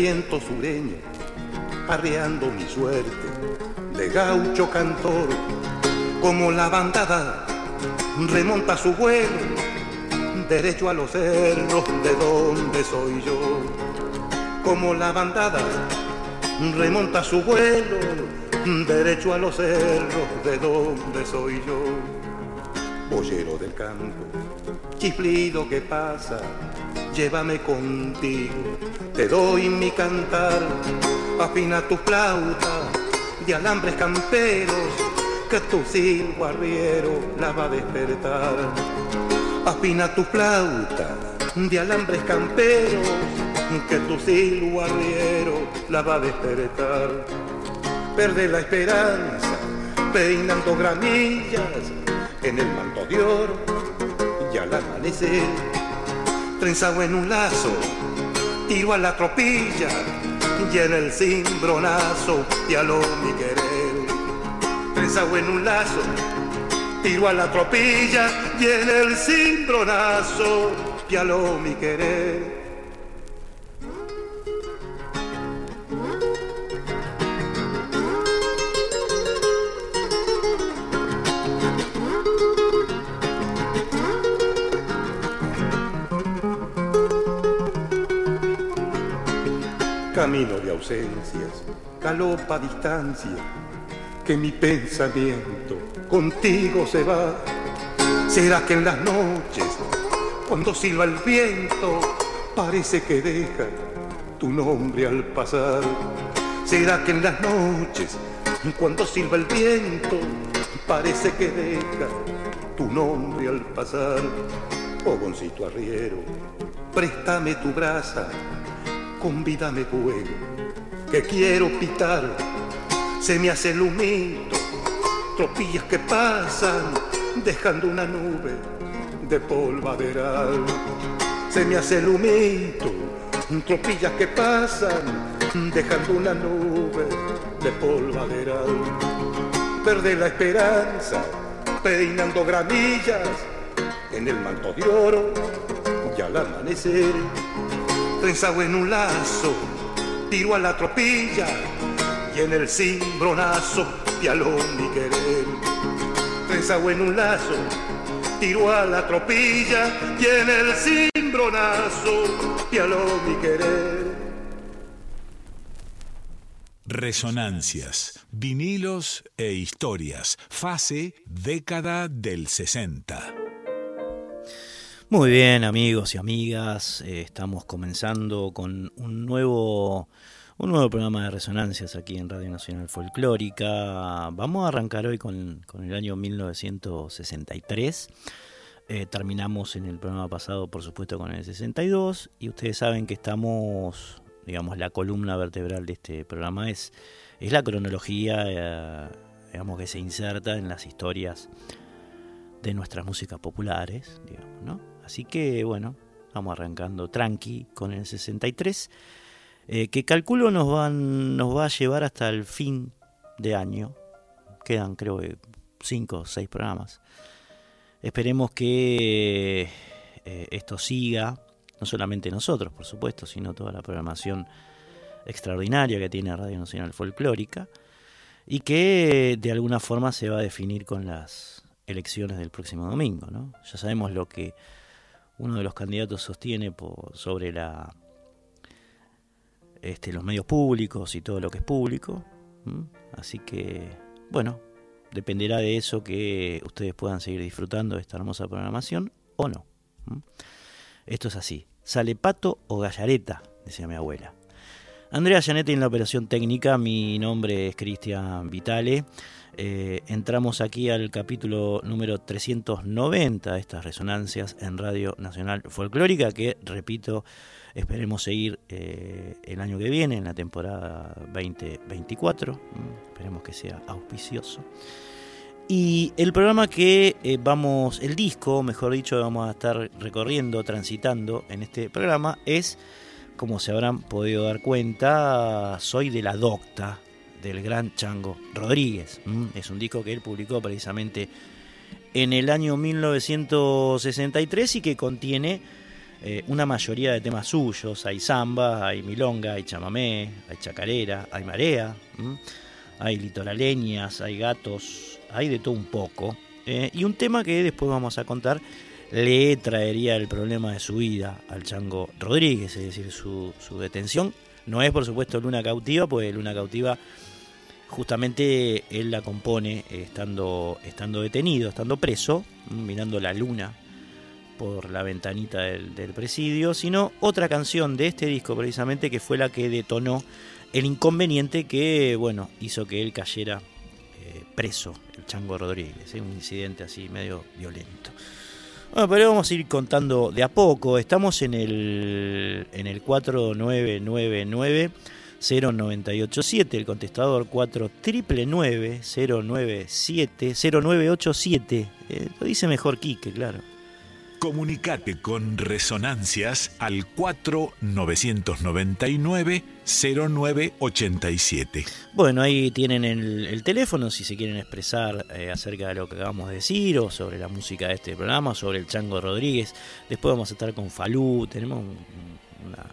Viento sureño, arreando mi suerte de gaucho cantor, como la bandada remonta su vuelo, derecho a los cerros de donde soy yo, como la bandada remonta su vuelo, derecho a los cerros de donde soy yo, boyero del campo, chiflido que pasa llévame contigo, te doy mi cantar, afina tu flauta de alambres camperos, que tu silbo arriero la va a despertar. Afina tu flauta de alambres camperos, que tu silbo arriero la va a despertar. Perde la esperanza, peinando gramillas en el manto de oro y al amanecer trenzado en un lazo, tiro a la tropilla y en el cimbronazo aló mi querer. Trenzado en un lazo, tiro a la tropilla y en el cimbronazo aló mi querer. Camino de ausencias, galopa distancia, que mi pensamiento contigo se va. ¿Será que en las noches, cuando silba el viento, parece que deja tu nombre al pasar? ¿Será que en las noches, cuando silba el viento, parece que deja tu nombre al pasar? Fogoncito arriero, préstame tu brasa convídame fuego, que quiero pitar, se me hace el humito, tropillas que pasan, dejando una nube de polvaderal. Se me hace el humito, tropillas que pasan, dejando una nube de polvaderal. Perde la esperanza, peinando gramillas en el manto de oro y al amanecer trenzado en un lazo, tiro a la tropilla y en el cimbronazo pialó mi querer. Trenzado en un lazo, tiro a la tropilla y en el cimbronazo pialó mi querer. Resonancias, vinilos e historias, fase década del 60. Muy bien, amigos y amigas, eh, estamos comenzando con un nuevo, un nuevo programa de resonancias aquí en Radio Nacional Folclórica. Vamos a arrancar hoy con, el año 1963. Eh, terminamos en el programa pasado, por supuesto, con el 62. Y ustedes saben que estamos, digamos, la columna vertebral de este programa es, es la cronología, eh, digamos, que se inserta en las historias de nuestras músicas populares, digamos, ¿no? Así que bueno, vamos arrancando tranqui con el 63, eh, que calculo nos, va a llevar hasta el fin de año. Quedan creo que 5 o 6 programas. Esperemos que eh, esto siga, no solamente nosotros, por supuesto, sino toda la programación extraordinaria que tiene Radio Nacional Folclórica y que de alguna forma se va a definir con las elecciones del próximo domingo. ¿no? Ya sabemos lo que uno de los candidatos sostiene sobre la, este, los medios públicos y todo lo que es público. Así que, bueno, dependerá de eso que ustedes puedan seguir disfrutando de esta hermosa programación o no. Esto es así. ¿Sale pato o gallareta? Decía mi abuela. Andrea Gianetti en la operación técnica, mi nombre es Cristian Vitale. Eh, entramos aquí al capítulo número 390 de estas resonancias en Radio Nacional Folclórica, que repito, esperemos seguir eh, el año que viene, en la temporada 2024. Mm, esperemos que sea auspicioso. Y el programa que eh, vamos, el disco, mejor dicho, vamos a estar recorriendo, transitando en este programa es como se habrán podido dar cuenta, soy de la docta del gran Chango Rodríguez. Es un disco que él publicó precisamente en el año 1963 y que contiene eh, una mayoría de temas suyos. Hay samba, hay milonga, hay chamamé, hay chacarera, hay marea, hay litoraleñas, hay gatos, hay de todo un poco. Eh, y un tema que después vamos a contar le traería el problema de su vida al Chango Rodríguez, es decir, su, detención. No es, por supuesto, Luna Cautiva, pues Luna Cautiva justamente él la compone estando, estando detenido, estando preso, mirando la luna por la ventanita del, presidio, sino otra canción de este disco precisamente que fue la que detonó el inconveniente que, bueno, hizo que él cayera eh, preso, el Chango Rodríguez, un incidente así medio violento. Bueno, pero vamos a ir contando de a poco. Estamos en el, en el 4999 0987, el contestador 4999 097 0987. lo dice mejor Quique, claro. Comunicate con Resonancias al 4999-0987. Bueno, ahí tienen el, teléfono si se quieren expresar eh, acerca de lo que acabamos de decir o sobre la música de este programa, sobre el Chango Rodríguez. Después vamos a estar con Falú, tenemos una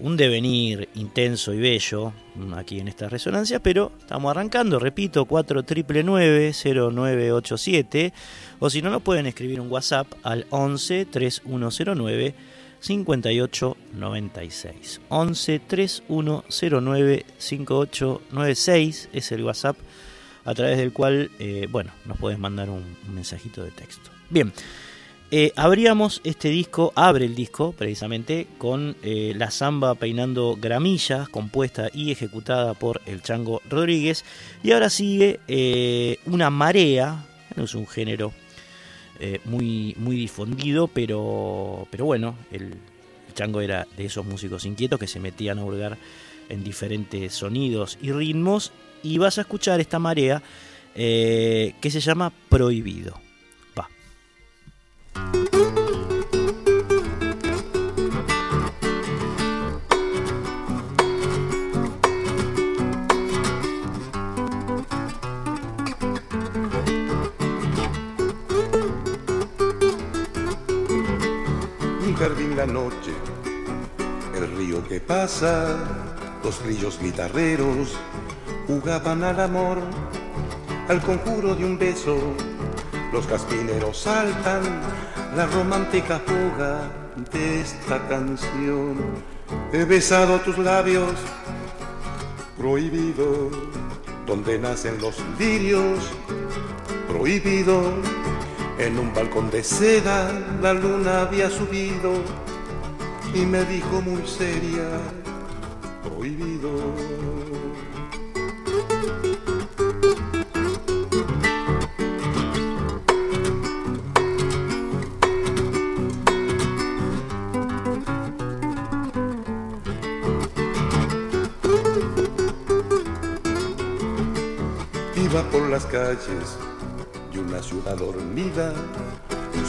un devenir intenso y bello mm, aquí en esta resonancia, pero estamos arrancando, repito, 4999-0987, o si no, nos pueden escribir un WhatsApp al 11 3109 5896. 11 3109 5896 es el WhatsApp a través del cual, eh, bueno, nos puedes mandar un mensajito de texto. Bien. Eh, abríamos este disco, abre el disco precisamente con eh, la samba peinando gramillas, compuesta y ejecutada por el Chango Rodríguez. Y ahora sigue eh, una marea, no es un género muy, muy difundido, pero, pero bueno, el, Chango era de esos músicos inquietos que se metían a hurgar en diferentes sonidos y ritmos. Y vas a escuchar esta marea que se llama Prohibido. La noche, el río que pasa, los grillos guitarreros jugaban al amor, al conjuro de un beso los caspineros saltan la romántica fuga de esta canción. He besado tus labios, prohibido, donde nacen los lirios, prohibido. En un balcón de seda la luna había subido y me dijo muy seria, prohibido. por las calles de una ciudad dormida.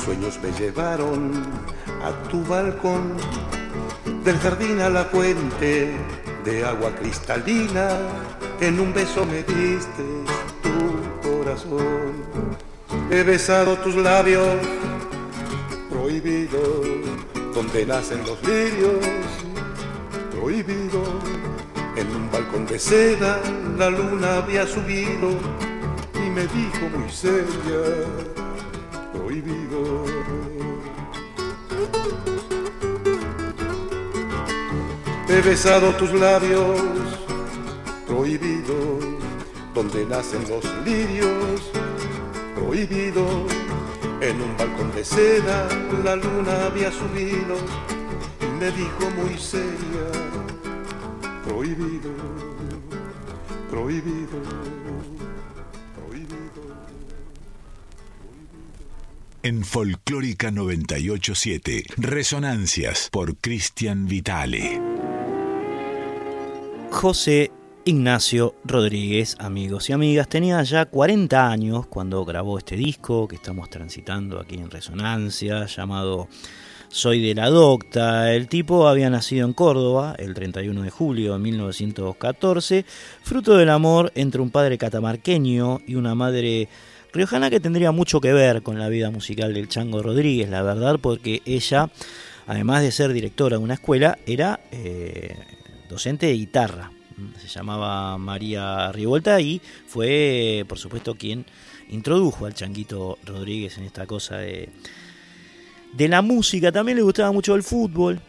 Sueños me llevaron a tu balcón, del jardín a la fuente de agua cristalina. En un beso me diste tu corazón. He besado tus labios prohibido, donde nacen los lirios, prohibido en un balcón de seda la luna había subido y me dijo muy seria, prohibido. He besado tus labios, prohibido, donde nacen los lirios, prohibido. En un balcón de seda la luna había subido y me dijo muy seria, prohibido, prohibido, prohibido. En Folclórica 987, Resonancias por Cristian Vitale. José Ignacio Rodríguez, amigos y amigas, tenía ya 40 años cuando grabó este disco que estamos transitando aquí en Resonancia, llamado Soy de la Docta. El tipo había nacido en Córdoba el 31 de julio de 1914, fruto del amor entre un padre catamarqueño y una madre riojana que tendría mucho que ver con la vida musical del Chango Rodríguez, la verdad, porque ella, además de ser directora de una escuela, era eh, docente de guitarra se llamaba María Rivolta y fue, por supuesto, quien introdujo al Changuito Rodríguez en esta cosa de, de la música. También le gustaba mucho el fútbol.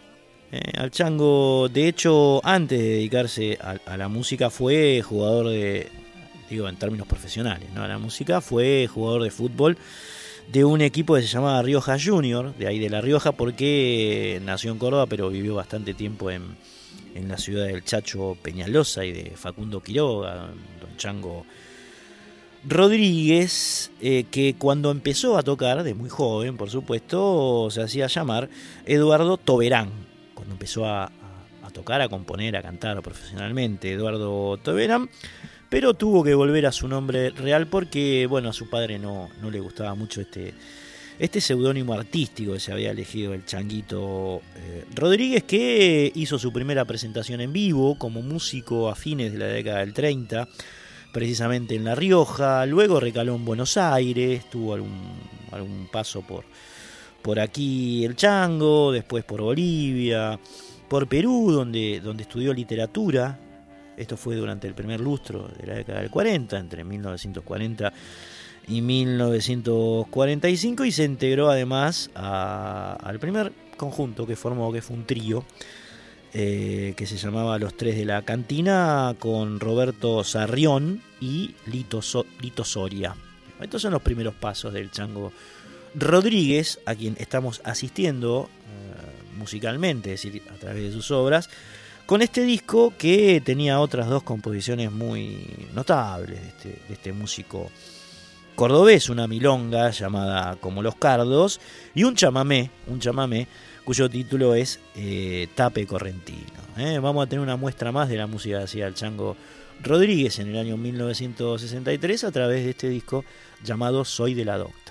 Eh, al Chango, de hecho, antes de dedicarse a, la música, fue jugador de, digo en términos profesionales, ¿no? A la música, fue jugador de fútbol de un equipo que se llamaba Rioja Junior, de ahí de La Rioja, porque nació en Córdoba, pero vivió bastante tiempo en, en la ciudad del Chacho Peñalosa y de Facundo Quiroga, don Chango Rodríguez, eh, que cuando empezó a tocar, de muy joven por supuesto, se hacía llamar Eduardo Toberán, cuando empezó a, tocar, a componer, a cantar profesionalmente, Eduardo Toberán, pero tuvo que volver a su nombre real porque, bueno, a su padre no, no le gustaba mucho este este seudónimo artístico que se había elegido el Changuito eh, Rodríguez, que hizo su primera presentación en vivo como músico a fines de la década del 30, precisamente en La Rioja, luego recaló en Buenos Aires, tuvo algún, paso por, por aquí el Chango, después por Bolivia, por Perú, donde, donde estudió literatura. Esto fue durante el primer lustro de la década del 40, entre 1940 y 1945 y se integró además al primer conjunto que formó, que fue un trío, eh, que se llamaba Los Tres de la Cantina, con Roberto Sarrión y Lito, Soria. Estos son los primeros pasos del Chango Rodríguez, a quien estamos asistiendo eh, musicalmente, es decir, a través de sus obras, con este disco que tenía otras dos composiciones muy notables de este, de este músico cordobés, una milonga llamada Como los Cardos, y un chamamé, un chamamé cuyo título es eh, Tape Correntino. ¿eh? Vamos a tener una muestra más de la música que hacía el Chango Rodríguez en el año 1963 a través de este disco llamado Soy de la Docta.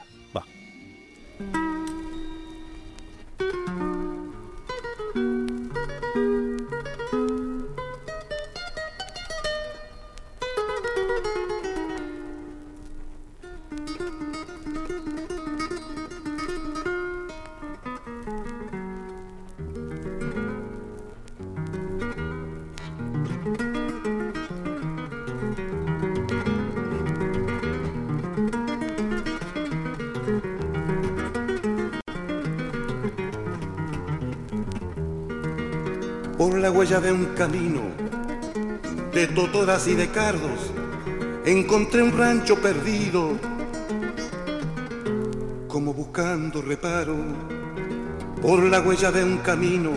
De un camino de totoras y de cardos, encontré un rancho perdido, como buscando reparo por la huella de un camino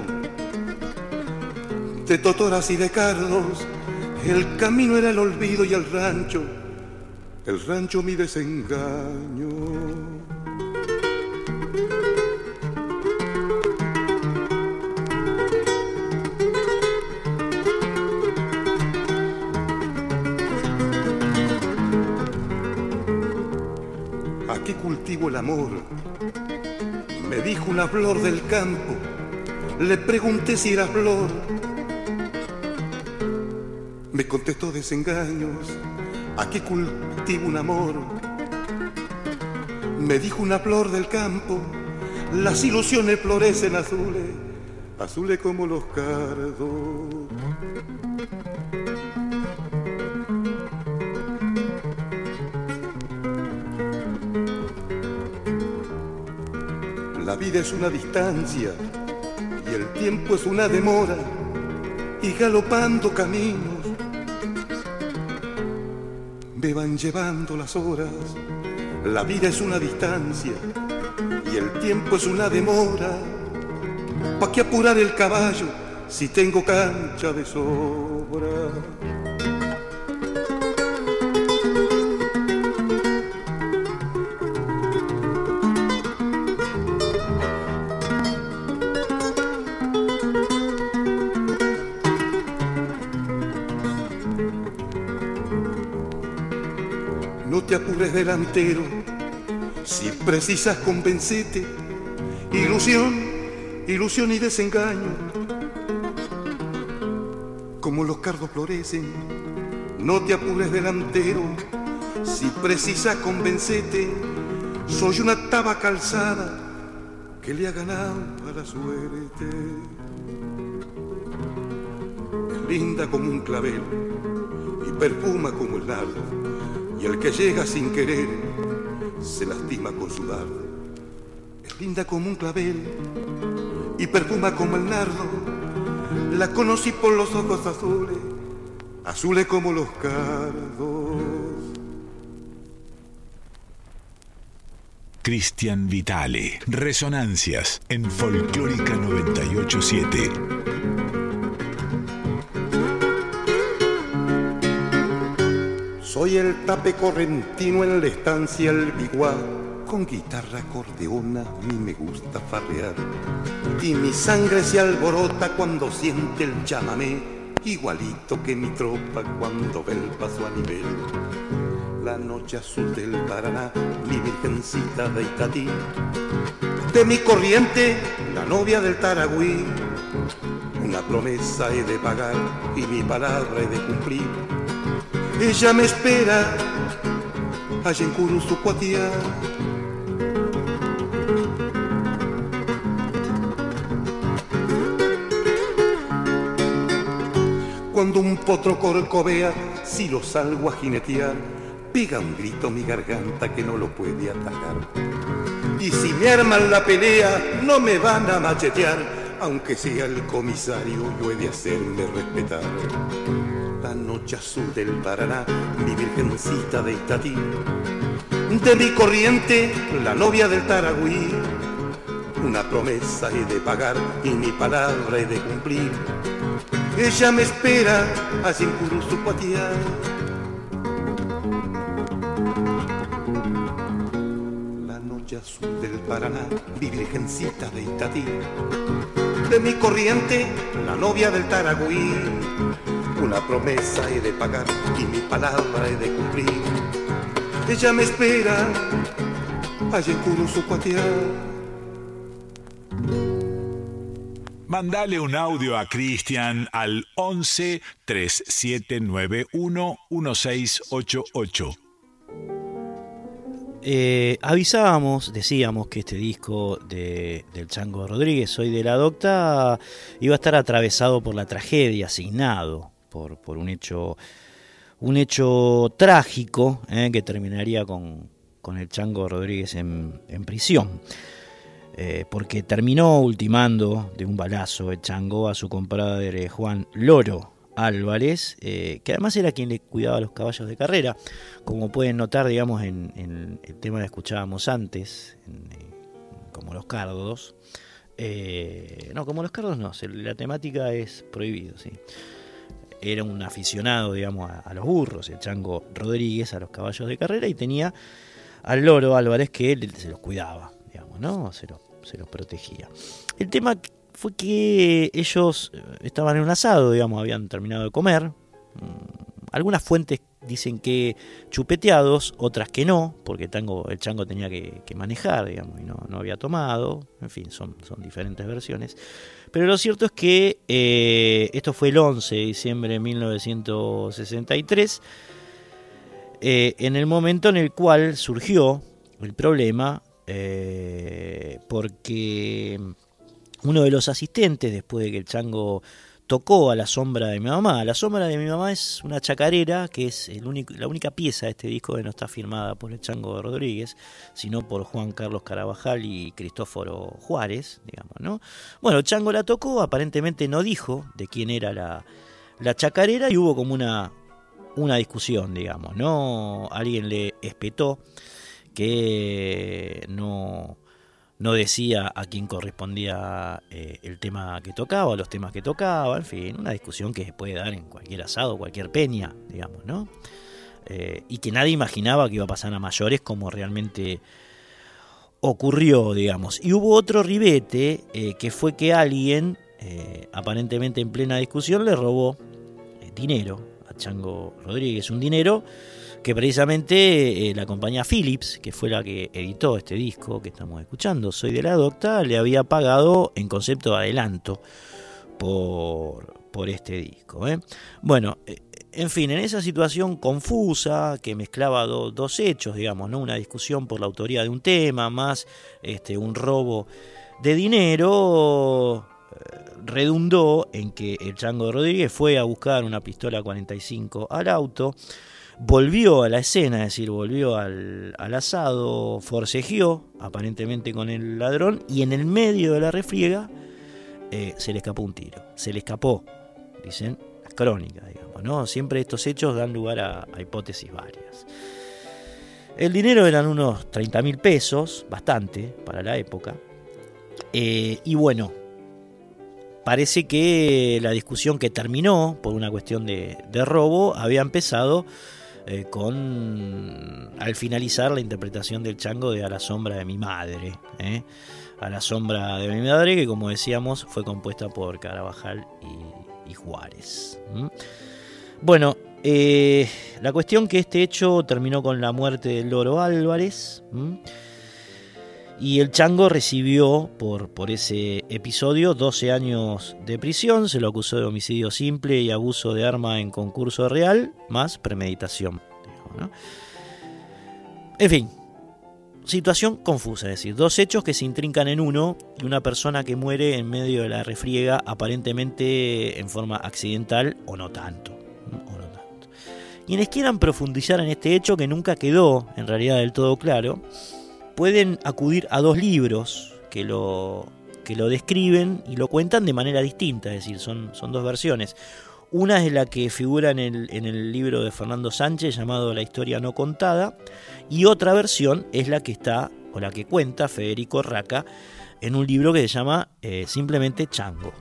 de totoras y de cardos. El camino era el olvido y el rancho, el rancho mi desengaño. El amor. Me dijo una flor del campo, le pregunté si era flor. Me contestó desengaños, aquí cultivo un amor. Me dijo una flor del campo, las ilusiones florecen azules, azules como los cardos. Vida es una distancia y el tiempo es una demora y galopando caminos me van llevando las horas. La vida es una distancia y el tiempo es una demora. ¿Pa' qué apurar el caballo si tengo cancha de sobra. Delantero, si precisas convencete, ilusión, ilusión y desengaño. Como los cardos florecen, no te apures delantero, si precisas convencete, soy una taba calzada que le ha ganado a la suerte. Es linda como un clavel y perfuma como el nardo y el que llega sin querer se lastima con su dardo. Es linda como un clavel y perfuma como el nardo. La conocí por los ojos azules, azules como los cardos. Cristian Vitale, Resonancias en Folclórica 987. Soy el tape correntino en la estancia el biguá, con guitarra acordeona a mí me gusta farrear. Y mi sangre se alborota cuando siente el chamamé, igualito que mi tropa cuando ve el paso a nivel. La noche azul del Paraná, mi virgencita de Itatí. De mi corriente, la novia del Taragüí. Una promesa he de pagar y mi palabra he de cumplir ella me espera allá en Curuzucuatía. Cuando un potro corcovea, si lo salgo a jinetear, pega un grito mi garganta que no lo puede atacar. Y si me arman la pelea, no me van a machetear, aunque sea el comisario, yo he de hacerme respetar la noche azul del Paraná, mi virgencita de Itatí. De mi corriente, la novia del Taragüí. Una promesa he de pagar y mi palabra he de cumplir. Ella me espera allí en Curuzucuatía. La noche azul del Paraná, mi virgencita de Itatí. De mi corriente, la novia del Taragüí una promesa he de pagar y mi palabra he de cumplir. Ella me espera allá en Curuzucuatiá. Mandale un audio a Cristian al 11 3791 1688. Eh, avisábamos, decíamos que este disco de, del Chango Rodríguez, Soy de la Docta, iba a estar atravesado por la tragedia, asignado por, por un hecho un hecho trágico eh, que terminaría con, con, el Chango Rodríguez en, prisión. Eh, porque terminó ultimando de un balazo el Chango a su compadre Juan Loro Álvarez, eh, que además era quien le cuidaba los caballos de carrera. Como pueden notar, digamos, en, en el tema que escuchábamos antes, en, como los cardos. no, como los cardos no, la temática es prohibido, sí era un aficionado, digamos, a, los burros, el Chango Rodríguez, a los caballos de carrera, y tenía al loro Álvarez que él se los cuidaba, digamos, ¿no? Se los, se los protegía. El tema fue que ellos estaban en un asado, digamos, habían terminado de comer. Mm, algunas fuentes dicen que chupeteados, otras que no, porque el, chango tenía que, manejar, digamos, y no, no, había tomado. En fin, son, son diferentes versiones. Pero lo cierto es que eh, esto fue el 11 de diciembre de 1963, eh, en el momento en el cual surgió el problema, eh, porque uno de los asistentes, después de que el chango tocó a la sombra de mi mamá. La sombra de mi mamá es una chacarera que es la única pieza de este disco que no está firmada por el Chango Rodríguez, sino por Juan Carlos Carabajal y Cristóforo Juárez, digamos, ¿no? Bueno, Chango la tocó, aparentemente no dijo de quién era la, la chacarera y hubo como una, una discusión, digamos, ¿no? Alguien le espetó que no no decía a quién correspondía eh, el tema que tocaba, los temas que tocaba, en fin, una discusión que se puede dar en cualquier asado, cualquier peña, digamos, ¿no? Eh, y que nadie imaginaba que iba a pasar a mayores como realmente ocurrió, digamos. Y hubo otro ribete, eh, que fue que alguien, aparentemente en plena discusión, le robó dinero a Chango Rodríguez, un dinero que precisamente eh, la compañía Philips, que fue la que editó este disco que estamos escuchando, Soy de la Docta, le había pagado en concepto de adelanto por, por este disco. ¿eh? Bueno, eh, en fin, en esa situación confusa que mezclaba dos hechos, digamos, ¿no? una discusión por la autoría de un tema, más este, un robo de dinero, redundó en que el Chango Rodríguez fue a buscar una pistola 45 al auto, volvió a la escena, es decir, volvió al, asado, forcejeó aparentemente con el ladrón y en el medio de la refriega eh, se le escapó un tiro. Se le escapó, dicen las crónicas, digamos, ¿no? Siempre estos hechos dan lugar a, hipótesis varias. El dinero eran unos 30 mil pesos, bastante para la época. Eh, y bueno, parece que la discusión que terminó por una cuestión de, de robo había empezado eh, con al finalizar la interpretación del chango de A la sombra de mi madre. ¿eh? A la sombra de mi madre, que como decíamos fue compuesta por Carabajal y, Juárez. Bueno, eh, la cuestión que este hecho terminó con la muerte del Loro Álvarez. Y el Chango recibió por, por ese episodio 12 años de prisión, se lo acusó de homicidio simple y abuso de arma en concurso real, más premeditación. En fin, situación confusa, es decir, dos hechos que se intrincan en uno y una persona que muere en medio de la refriega aparentemente en forma accidental o no tanto. O no tanto. Quienes quieran profundizar en este hecho que nunca quedó en realidad del todo claro, pueden acudir a dos libros que lo, que lo describen y lo cuentan de manera distinta, es decir, son, son dos versiones. Una es la que figura en el, en el libro de Fernando Sánchez llamado La historia no contada y otra versión es la que está o la que cuenta Federico Raca en un libro que se llama eh, simplemente Chango.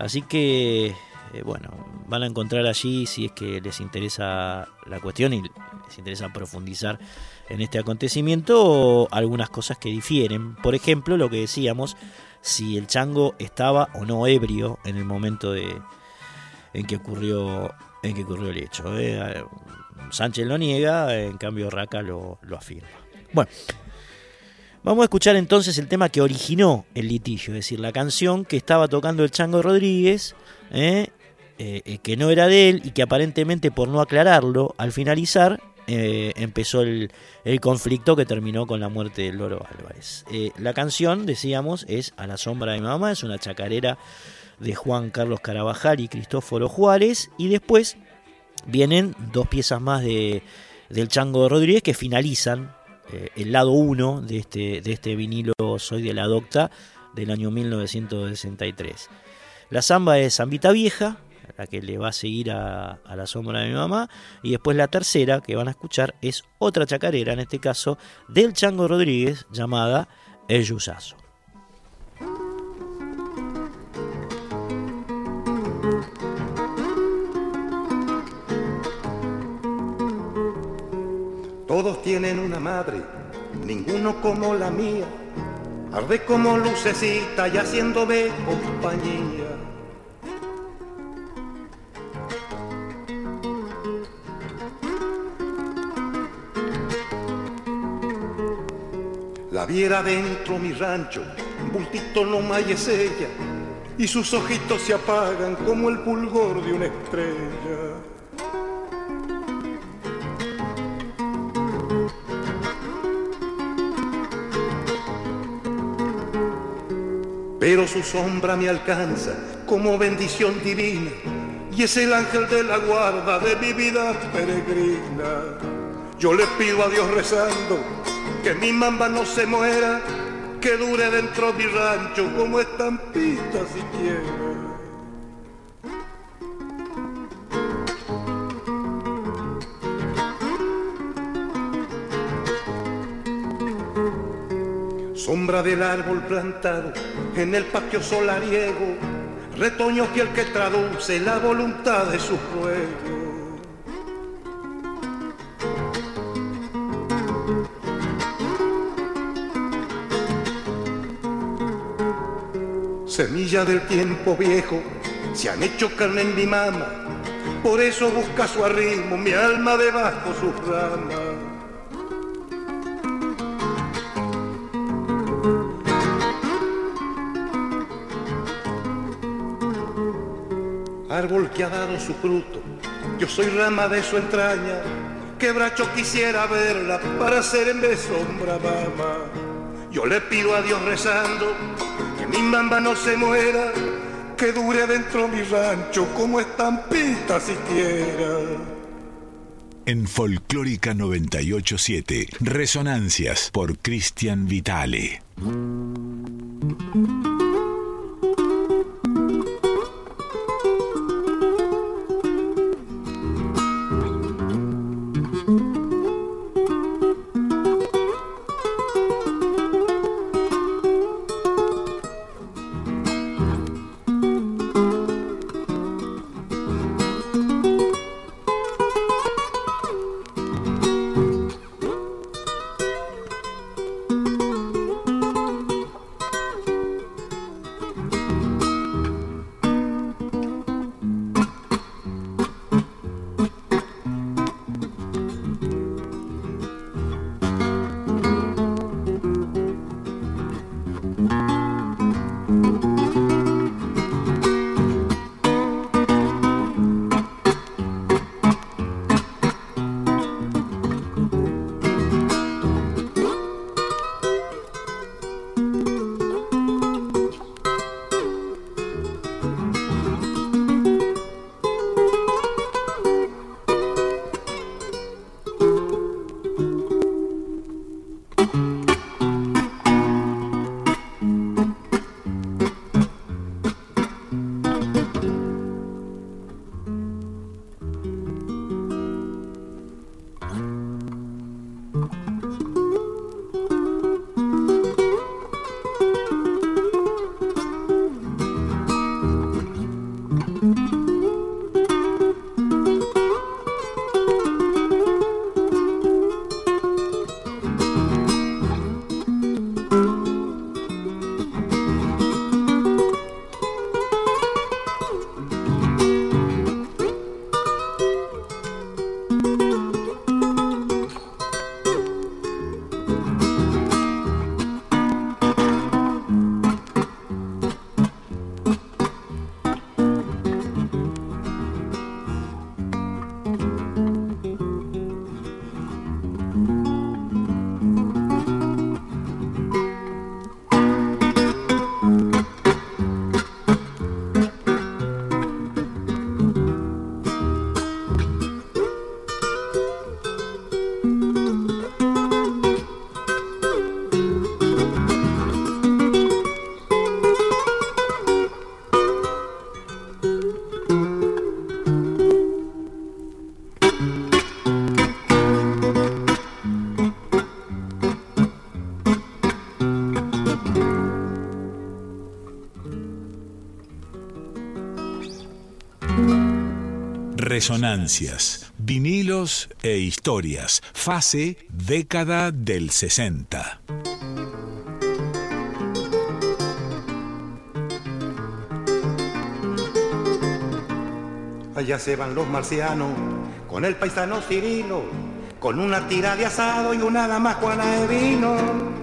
Así que, eh, bueno, van a encontrar allí si es que les interesa la cuestión y les interesa profundizar en este acontecimiento algunas cosas que difieren. Por ejemplo, lo que decíamos, si el chango estaba o no ebrio en el momento de, en que ocurrió en que ocurrió el hecho. ¿eh? Sánchez lo niega, en cambio Raca lo, afirma. Bueno, vamos a escuchar entonces el tema que originó el litigio, es decir, la canción que estaba tocando el Chango Rodríguez, ¿eh? Eh, que no era de él y que aparentemente por no aclararlo, al finalizar eh, empezó el, conflicto que terminó con la muerte de Loro Álvarez. Eh, la canción, decíamos, es A la sombra de mi mamá, es una chacarera de Juan Carlos Carabajal y Cristóforo Juárez, y después vienen dos piezas más de, del Chango Rodríguez que finalizan eh, el lado 1 de este, de este vinilo Soy de la Docta del año 1963. La samba es Zambita Vieja, la que le va a seguir a, la sombra de mi mamá. Y después la tercera que van a escuchar es otra chacarera, en este caso del Chango Rodríguez, llamada El Yusazo. Todos tienen una madre, ninguno como la mía. Arde como lucecita y haciéndome compañía. La viera dentro mi rancho, un bultito no es ella, y sus ojitos se apagan como el pulgor de una estrella. Pero su sombra me alcanza como bendición divina, y es el ángel de la guarda de mi vida peregrina. Yo le pido a Dios rezando que mi mamba no se muera, que dure dentro de mi rancho como estampita siquiera. Sombra del árbol plantado en el patio solariego, retoño que el que traduce la voluntad de su pueblo. Semilla del tiempo viejo, se han hecho carne en mi mama, por eso busca su arrimo mi alma debajo sus ramas. Árbol que ha dado su fruto. Yo soy rama de su entraña, quebracho quisiera verla para ser en vez sombra mamá. Yo le pido a Dios rezando que mi mamá no se muera, que dure dentro mi rancho como estampita siquiera. En Folclórica 987, Resonancias por Cristian Vitale. Resonancias, vinilos e historias, fase década del 60. Allá se van los marcianos con el paisano Cirilo, con una tira de asado y una dama juana de vino.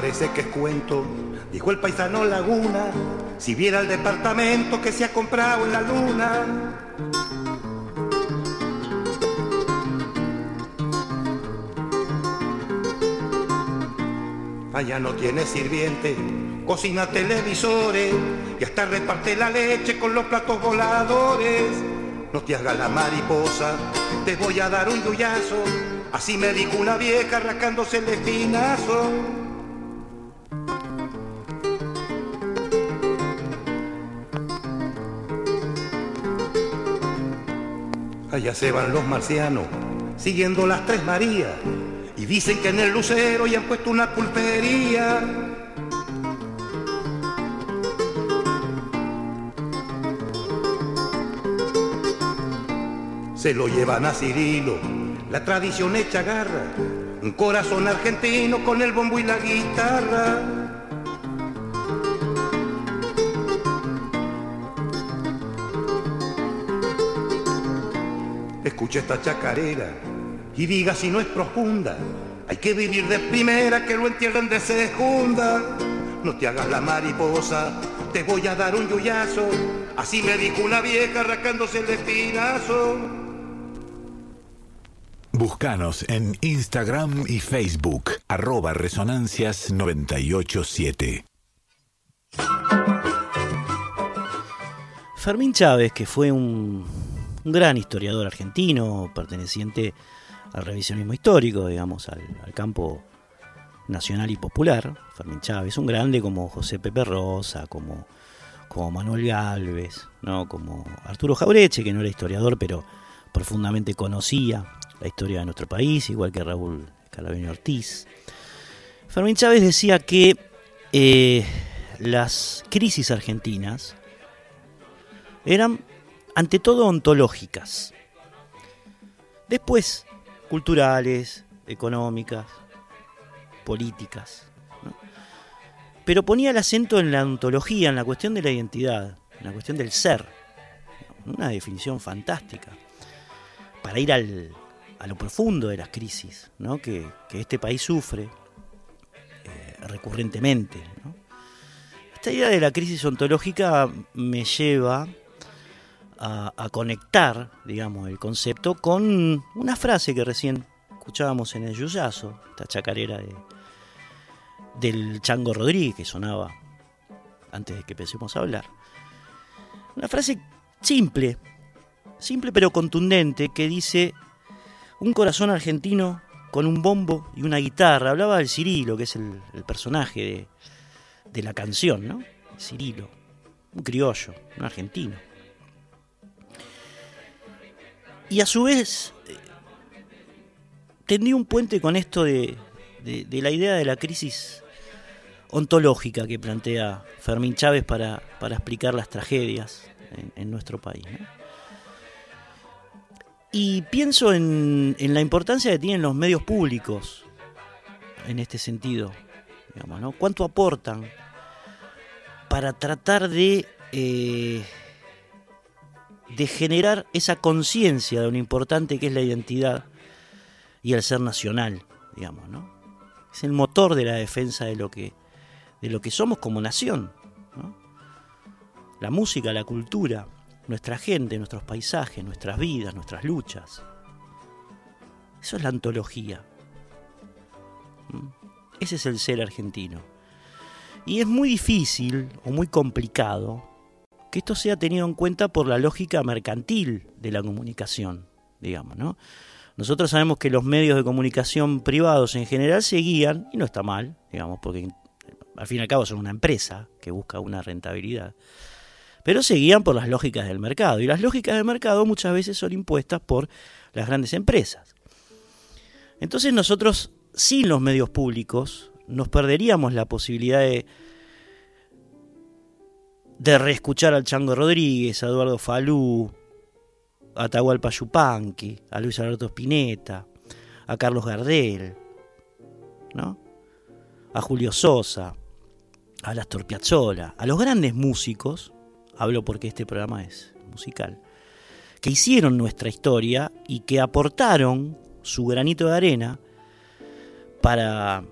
Parece que es cuento, dijo el paisano Laguna, si viera el departamento que se ha comprado en la luna. Allá no tiene sirviente, cocina televisores y hasta reparte la leche con los platos voladores. No te hagas la mariposa, te voy a dar un yuyazo, así me dijo una vieja rascándose el espinazo. Allá se van los marcianos, siguiendo las tres Marías, y dicen que en el lucero ya han puesto una pulpería. Se lo llevan a Cirilo, la tradición hecha garra, un corazón argentino con el bombo y la guitarra. Escucha esta chacarera y diga si no es profunda. Hay que vivir de primera, que lo entierren de segunda. No te hagas la mariposa, te voy a dar un yuyazo. Así me dijo una vieja arrancándose el espinazo. Búscanos en Instagram y Facebook, arroba Resonancias 987. Fermín Chávez, que fue un, un gran historiador argentino, perteneciente al revisionismo histórico, digamos, al, al, campo nacional y popular. Fermín Chávez, un grande como José Pepe Rosa, como, como Manuel Galvez, ¿no? como Arturo Jaureche, que no era historiador, pero profundamente conocía la historia de nuestro país, igual que Raúl Calaveño Ortiz. Fermín Chávez decía que eh, las crisis argentinas eran ante todo ontológicas, después culturales, económicas, políticas, pero ponía el acento en la ontología, en la cuestión de la identidad, en la cuestión del ser, una definición fantástica, para ir al, a lo profundo de las crisis que, que, este país sufre eh, recurrentemente. Esta idea de la crisis ontológica me lleva a, conectar, digamos, el concepto con una frase que recién escuchábamos en el Yuyazo, esta chacarera de, del Chango Rodríguez que sonaba antes de que empecemos a hablar. Una frase simple, simple pero contundente, que dice un corazón argentino con un bombo y una guitarra. Hablaba del Cirilo, que es el, el personaje de, de, la canción, ¿no? Cirilo, un criollo, un argentino. Y a su vez tendí un puente con esto de, de, la idea de la crisis ontológica que plantea Fermín Chávez para, para explicar las tragedias en, nuestro país. Y pienso en, en, la importancia que tienen los medios públicos en este sentido. Digamos, ¿no? ¿Cuánto aportan para tratar de, eh, de generar esa conciencia de lo importante que es la identidad y el ser nacional? Digamos, ¿no? Es el motor de la defensa de lo que, de lo que somos como nación. La música, la cultura, nuestra gente, nuestros paisajes, nuestras vidas, nuestras luchas. Eso es la antología. Ese es el ser argentino. Y es muy difícil o muy complicado que esto sea tenido en cuenta por la lógica mercantil de la comunicación, digamos, ¿no? Nosotros sabemos que los medios de comunicación privados en general se guían, y no está mal, digamos, porque al fin y al cabo son una empresa que busca una rentabilidad pero se guían por las lógicas del mercado. Y las lógicas del mercado muchas veces son impuestas por las grandes empresas. Entonces nosotros, sin los medios públicos, nos perderíamos la posibilidad de, de reescuchar al Chango Rodríguez, a Eduardo Falú, a Atahualpa Yupanqui, a Luis Alberto Spinetta, a Carlos Gardel, ¿no? a Julio Sosa, a Astor Piazzolla, a los grandes músicos hablo porque este programa es musical, que hicieron nuestra historia y que aportaron su granito de arena para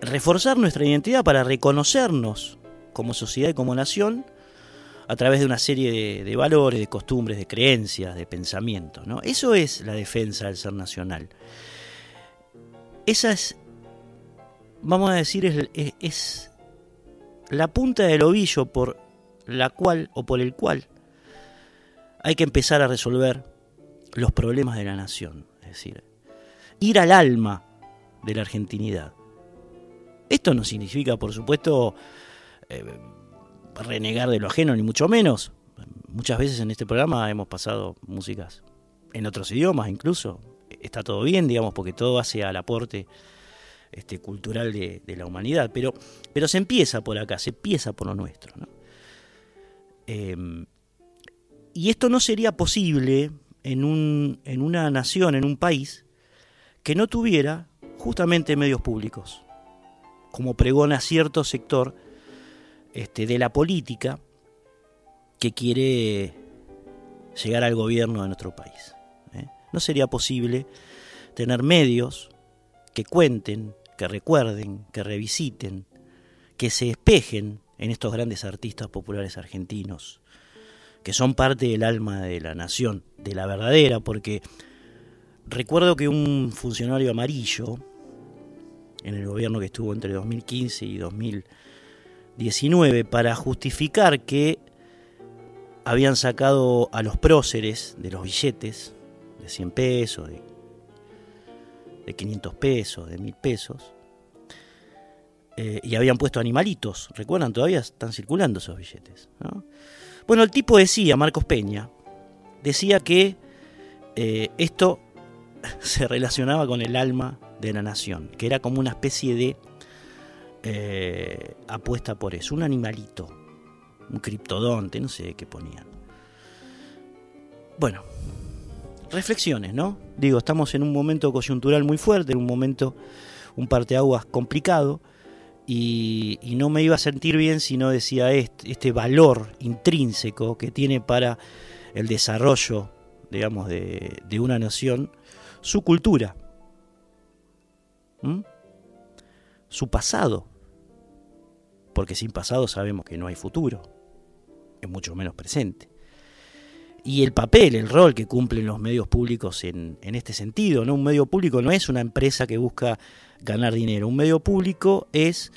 reforzar nuestra identidad, para reconocernos como sociedad y como nación a través de una serie de, valores, de costumbres, de creencias, de pensamientos. ¿no? Eso es la defensa del ser nacional. Esa es, vamos a decir, es, es, es la punta del ovillo por la cual o por el cual hay que empezar a resolver los problemas de la nación, es decir, ir al alma de la argentinidad. Esto no significa, por supuesto, eh, renegar de lo ajeno, ni mucho menos. Muchas veces en este programa hemos pasado músicas en otros idiomas incluso, está todo bien, digamos, porque todo hace al aporte este, cultural de, la humanidad, pero, pero se empieza por acá, se empieza por lo nuestro. Em, y esto no sería posible en, un, en una nación, en un país, que no tuviera justamente medios públicos, como pregona cierto sector este, de la política que quiere llegar al gobierno de nuestro país. ¿eh? No sería posible tener medios que cuenten, que recuerden, que revisiten, que se espejen en estos grandes artistas populares argentinos, que son parte del alma de la nación, de la verdadera, porque recuerdo que un funcionario amarillo, en el gobierno que estuvo entre 2015 y 2019, para justificar que habían sacado a los próceres de los billetes de 100 pesos, de de 500 pesos, de 1000 pesos, eh, y habían puesto animalitos, recuerdan, todavía están circulando esos billetes. Bueno, el tipo decía, Marcos Peña, decía que eh, esto se relacionaba con el alma de la nación, que era como una especie de eh, apuesta por eso, un animalito, un criptodonte, no sé qué ponían. Bueno, reflexiones, ¿no? Digo, estamos en un momento coyuntural muy fuerte, en un momento, un parteaguas complicado, y, no me iba a sentir bien si no decía este, este valor intrínseco que tiene para el desarrollo, digamos, de, una nación, su cultura, su pasado, porque sin pasado sabemos que no hay futuro, es mucho menos presente y el papel, el rol que cumplen los medios públicos en, este sentido. ¿no? Un medio público no es una empresa que busca ganar dinero, un medio público es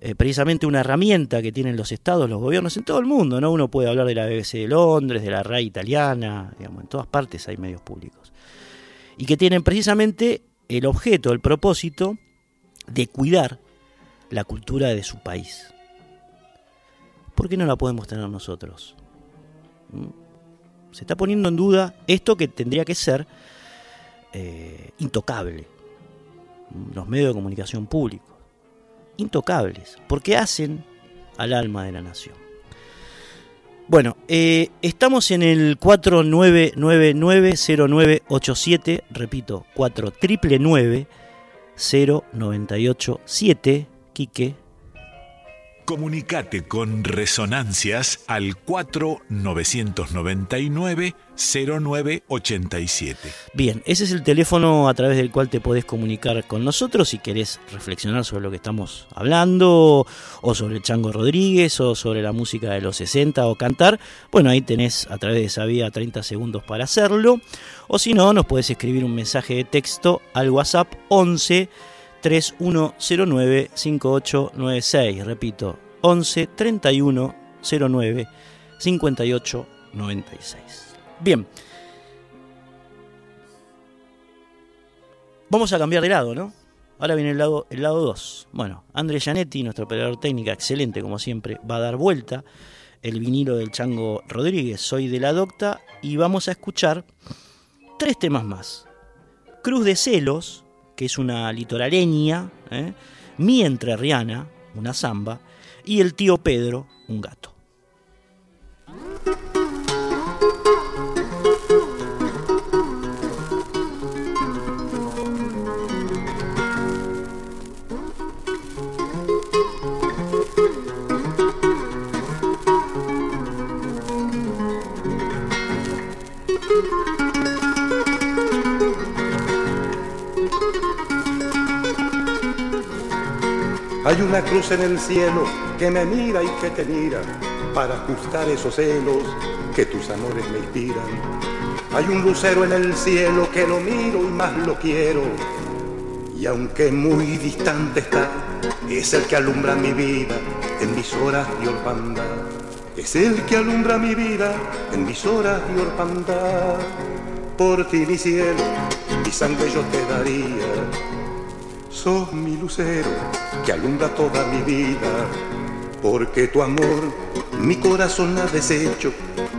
eh, precisamente una herramienta que tienen los estados, los gobiernos en todo el mundo. ¿no? Uno puede hablar de la BBC de Londres, de la RAI italiana, digamos, en todas partes hay medios públicos. Y que tienen precisamente el objeto, el propósito de cuidar la cultura de su país. ¿Por qué no la podemos tener nosotros? ¿Mm? Se está poniendo en duda esto que tendría que ser eh, intocable. Los medios de comunicación públicos. Intocables. Porque hacen al alma de la nación. Bueno, eh, estamos en el 49990987, repito, 49990987, Quique, Comunicate con Resonancias al 4999-0987. Bien, ese es el teléfono a través del cual te podés comunicar con nosotros si querés reflexionar sobre lo que estamos hablando, o sobre Chango Rodríguez, o sobre la música de los 60, o cantar. Bueno, ahí tenés a través de esa vía 30 segundos para hacerlo. O si no, nos podés escribir un mensaje de texto al WhatsApp 11 3109 5896. Repito, 11 3109 5896. Bien. Vamos a cambiar de lado, ¿no? Ahora viene el lado, el lado 2. Bueno, André Gianetti, nuestro operador técnico, excelente como siempre, va a dar vuelta el vinilo del Chango Rodríguez. Soy de la Docta y vamos a escuchar tres temas más. Cruz de Celos, que es una litoraleña, ¿eh? mi una zamba, y el tío Pedro, un gato. Hay una cruz en el cielo que me mira y que te mira para ajustar esos celos que tus amores me inspiran. Hay un lucero en el cielo que lo miro y más lo quiero. Y aunque muy distante está, es el que alumbra mi vida en mis horas de orfandad. Es el que alumbra mi vida en mis horas de orfandad. Por ti, mi cielo, mi sangre yo te daría sos mi lucero que alumbra toda mi vida, porque tu amor mi corazón ha deshecho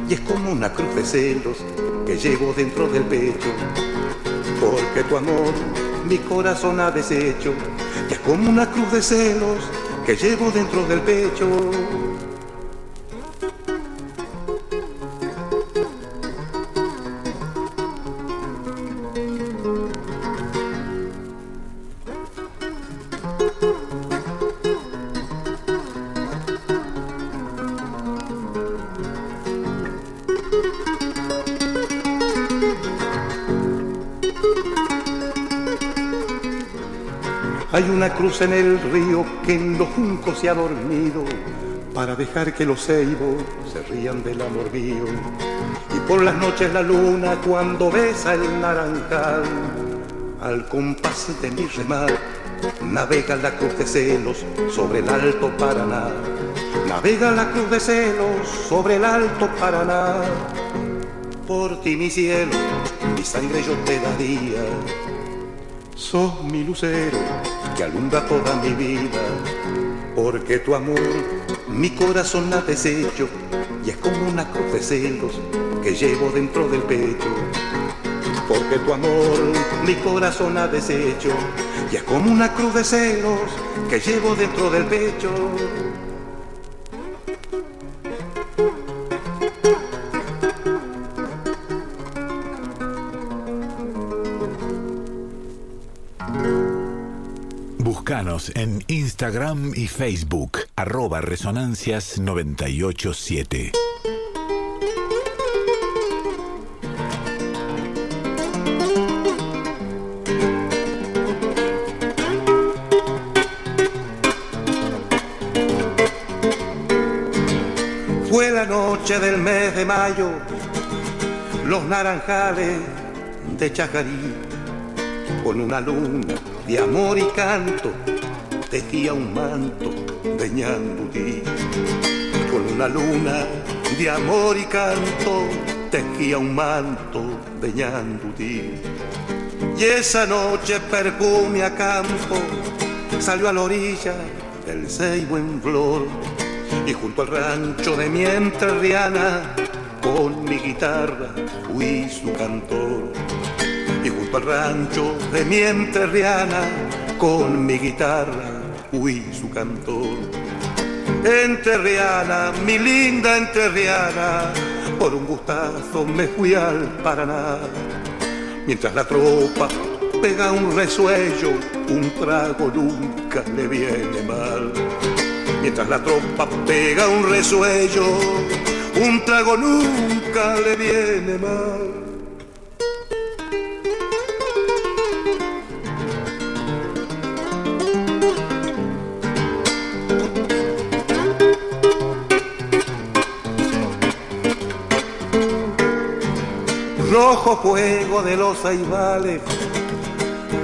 y es como una cruz de celos que llevo dentro del pecho. Porque tu amor mi corazón ha deshecho, que es como una cruz de celos que llevo dentro del pecho. Hay una cruz en el río que en los juncos se ha dormido para dejar que los ceibos se rían del amor mío. Y por las noches la luna cuando besa el naranjal, al compás de mi remar, navega la cruz de celos sobre el alto Paraná. Navega la cruz de celos sobre el alto Paraná. Por ti mi cielo, mi sangre yo te daría. Sos mi lucero que alumbra toda mi vida, porque tu amor mi corazón ha deshecho y es como una cruz de celos que llevo dentro del pecho. Porque tu amor mi corazón ha deshecho y es como una cruz de celos que llevo dentro del pecho. En Instagram y Facebook, arroba Resonancias 987. Fue la noche del mes de mayo, los naranjales de Chajarí, con una luna de amor y canto tejía un manto de ñandutí. Con una luna de amor y canto tejía un manto de ñandutí. Y esa noche perfume a campo salió a la orilla del ceibo en flor y junto al rancho de mi entrerriana con mi guitarra fui su cantor y junto al rancho de mi entrerriana con mi guitarra fui su cantor. Enterriana, mi linda enterriana, por un gustazo me fui al Paraná. Mientras la tropa pega un resuello, un trago nunca le viene mal. Mientras la tropa pega un resuello, un trago nunca le viene mal. Rojo fuego de los aibales,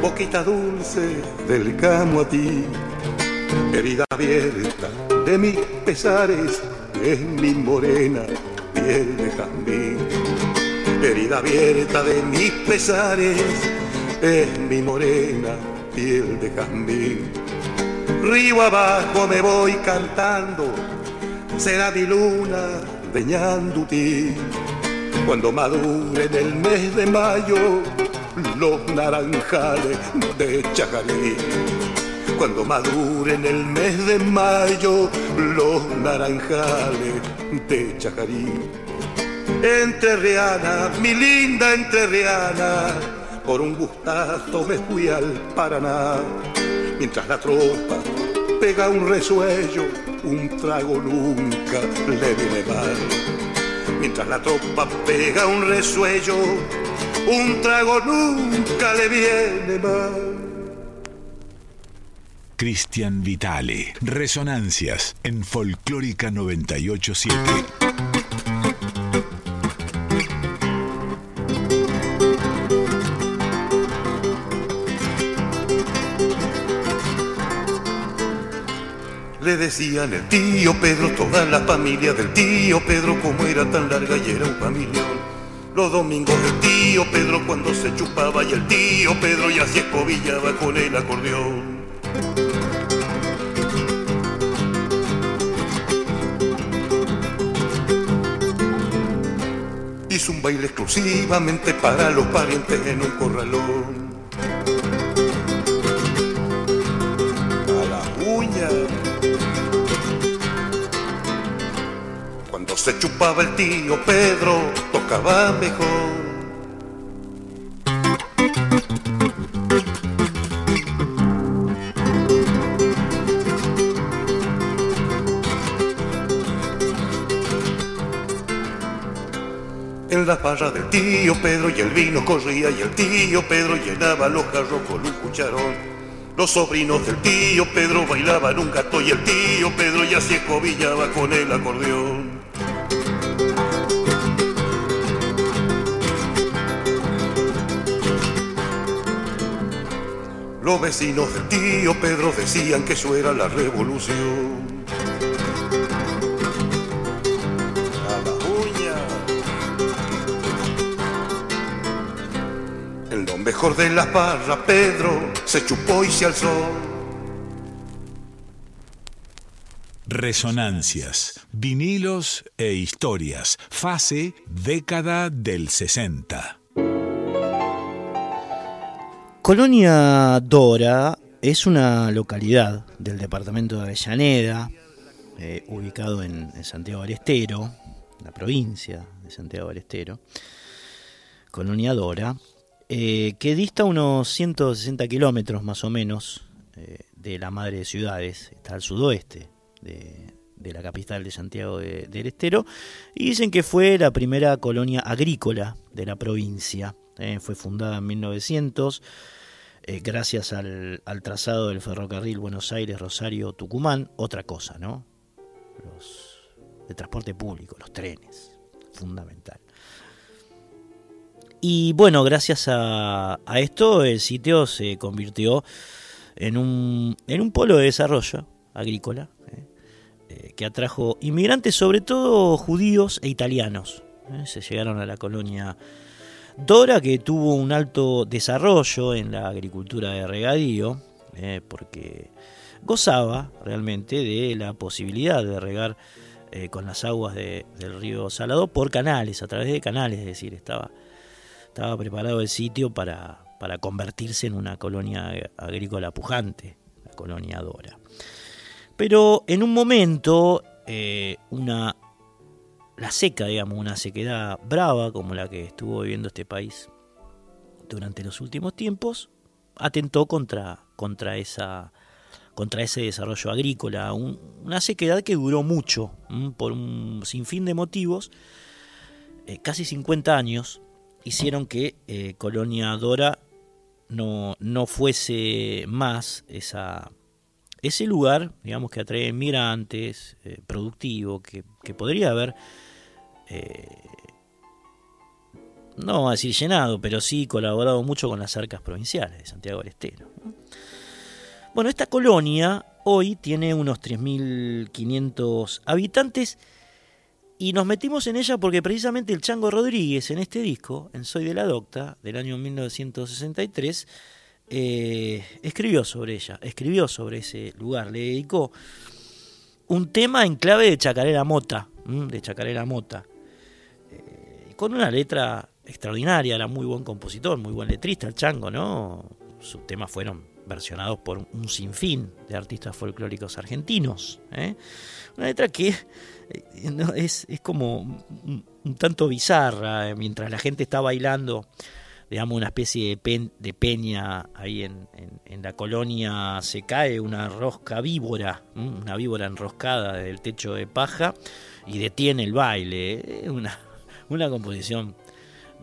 boquita dulce del camo a ti, herida abierta de mis pesares, es mi morena piel de jambín. Herida abierta de mis pesares, es mi morena piel de jambín. Río abajo me voy cantando, será mi luna de ñandutí cuando madure en el mes de mayo los naranjales de Chacarí. Cuando madure en el mes de mayo los naranjales de Chacarí. Entrerriana, mi linda entrerriana, por un gustazo me fui al Paraná. Mientras la tropa pega un resuello, un trago nunca le viene mal mientras la tropa pega un resuello, un trago nunca le viene mal. Cristian Vitale, Resonancias en Folclórica 987. Le decían el tío Pedro, toda la familia del tío Pedro, como era tan larga y era un familión. Los domingos del tío Pedro cuando se chupaba y el tío Pedro ya se escobillaba con el acordeón. Hizo un baile exclusivamente para los parientes en un corralón. Se chupaba el tío Pedro, tocaba mejor. las barras del tío Pedro y el vino corría y el tío Pedro llenaba los jarros con un cucharón. Los sobrinos del tío Pedro bailaban un gato y el tío Pedro ya se escobillaba con el acordeón. Los vecinos del tío Pedro decían que eso era la revolución. mejor de la barra, Pedro se chupó y se alzó. Resonancias, vinilos e historias, fase década del 60. Colonia Dora es una localidad del departamento de Avellaneda, eh, ubicado en, Santiago del Estero, la provincia de Santiago del Estero. Colonia Dora eh, que dista unos 160 kilómetros más o menos eh, de la madre de ciudades, está al sudoeste de, la capital de Santiago del Estero, y dicen que fue la primera colonia agrícola de la provincia. Eh, fue fundada en 1900 gracias al, trazado del ferrocarril Buenos Aires-Rosario-Tucumán, otra cosa, ¿no? Los, de transporte público, los trenes, fundamental. Y bueno, gracias a, esto el sitio se convirtió en un, en un polo de desarrollo agrícola eh, eh, que atrajo inmigrantes, sobre todo judíos e italianos. Eh, se llegaron a la colonia Dora, que tuvo un alto desarrollo en la agricultura de regadío, porque gozaba realmente de la posibilidad de regar con las aguas del río Salado por canales, a través de canales, es decir, estaba estaba preparado el sitio para, para convertirse en una colonia agrícola pujante, la colonia Dora. Pero en un momento, eh, una, la seca, digamos, una sequedad brava como la que estuvo viviendo este país durante los últimos tiempos, atentó contra, contra, esa, contra ese desarrollo agrícola, una sequedad que duró mucho, por un sinfín de motivos, eh, casi 50 años, hicieron que eh, Colonia Dora no, no fuese más esa, ese lugar, digamos, que atrae migrantes, eh, productivo, que, podría haber, eh, no a decir llenado, pero sí colaborado mucho con las arcas provinciales de Santiago del Estero. Bueno, esta colonia hoy tiene unos 3.500 habitantes y nos metimos en ella porque precisamente el Chango Rodríguez en este disco, en Soy de la Docta, del año 1963, eh, escribió sobre ella, escribió sobre ese lugar, le dedicó un tema en clave de Chacarera Mota, de Chacarera Mota, con una letra extraordinaria, era muy buen compositor, muy buen letrista el Chango, ¿no? Sus temas fueron versionados por un sinfín de artistas folclóricos argentinos. ¿eh? Una letra que eh, es, como un, tanto bizarra, eh, mientras la gente está bailando, digamos, una especie de, de peña ahí en, la colonia, se cae una rosca víbora, una víbora enroscada del techo de paja y detiene el baile. Una, una composición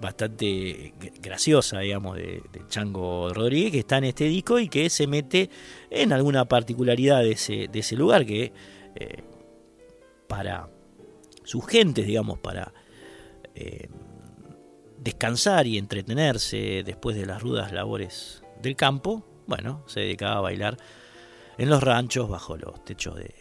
bastante graciosa, digamos, de, Chango Rodríguez, que está en este disco y que se mete en alguna particularidad de ese, de lugar que eh, para sus gentes, digamos, para eh, descansar y entretenerse después de las rudas labores del campo, bueno, se dedicaba a bailar en los ranchos bajo los techos de,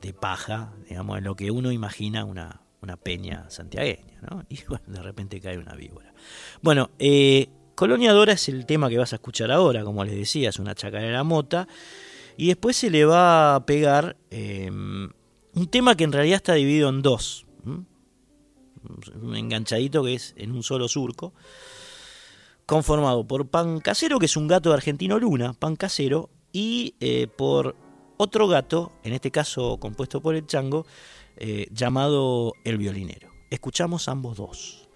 de paja, digamos, en lo que uno imagina una, una peña santiagueña, ¿no? Y bueno, de repente cae una víbora. Bueno, eh, Colonia Dora es el tema que vas a escuchar ahora, como les decía, es una chacarera mota. Y después se le va a pegar em, un tema que en realidad está dividido en dos. un enganchadito que es en un solo surco, conformado por Pan Casero, que es un gato de argentino Luna, Pan Casero, y eh, por otro gato, en este caso compuesto por el chango, eh, llamado el violinero. Escuchamos ambos dos.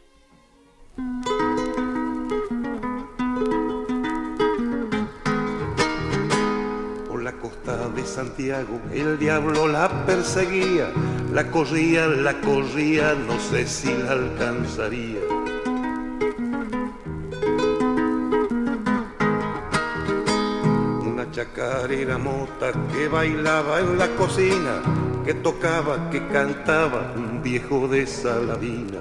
Por la costa de Santiago el diablo la perseguía, la corría, la corría, no sé si la alcanzaría. Chacarera mota que bailaba en la cocina, que tocaba, que cantaba un viejo de Saladina.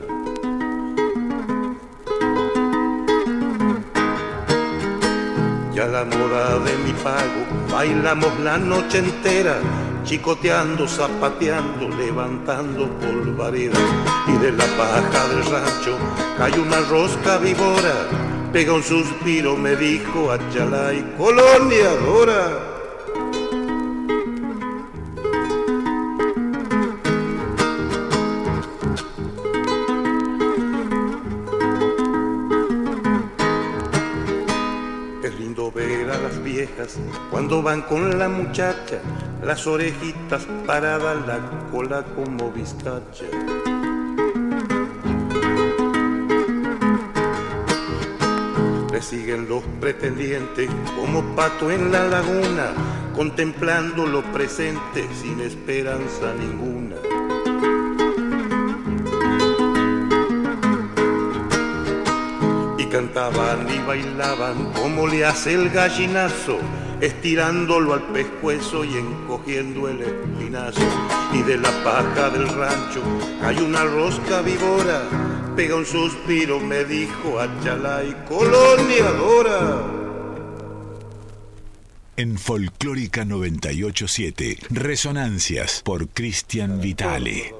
Ya la moda de mi pago, bailamos la noche entera, chicoteando, zapateando, levantando polvareda. Y de la paja del rancho cayó una rosca víbora, pega un suspiro, me dijo Achalay, colonia dora. Es lindo ver a las viejas cuando van con la muchacha, las orejitas paradas, la cola como vizcacha. Le siguen los pretendientes como pato en la laguna, contemplando lo presente sin esperanza ninguna. y cantaban y bailaban como le hace el gallinazo, estirándolo al pescuezo y encogiendo el espinazo. Y de la paja del rancho hay una rosca víbora, pega un suspiro, me dijo Achalay, colonia dora. En Folclórica 987, Resonancias por Cristian Vitale.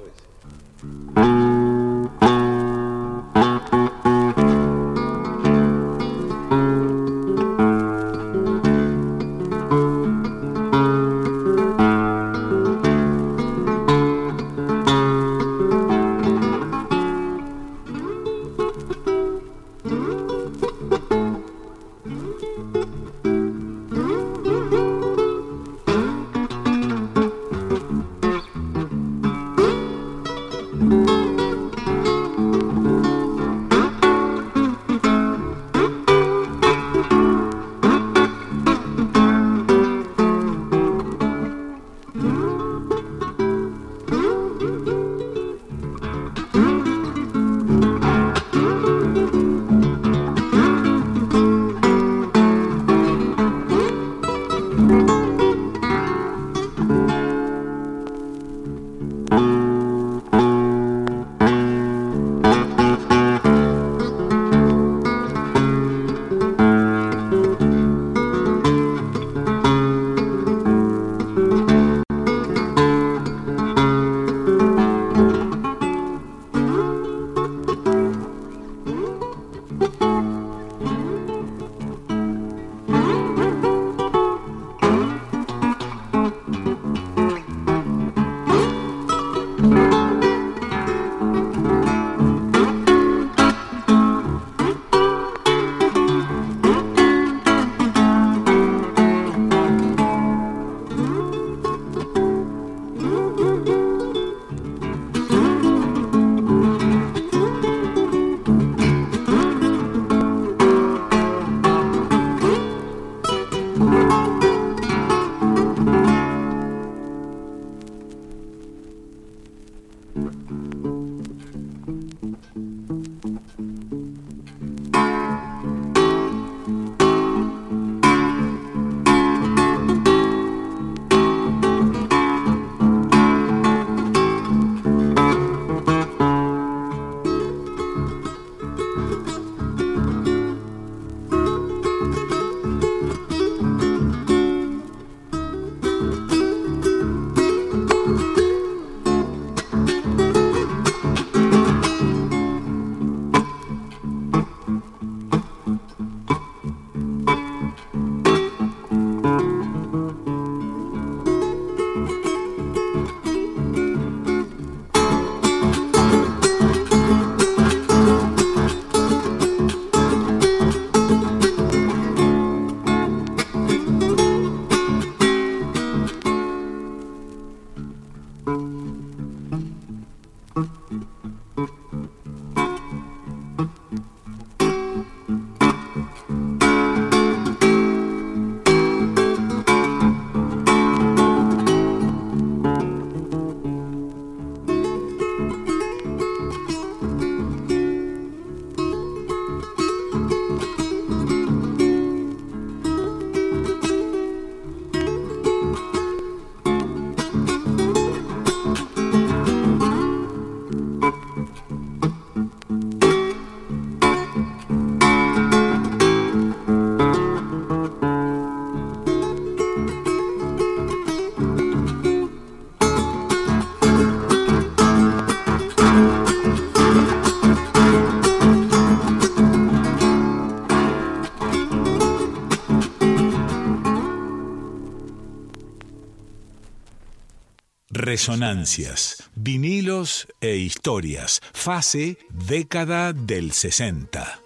Resonancias, vinilos e historias, fase década del 60.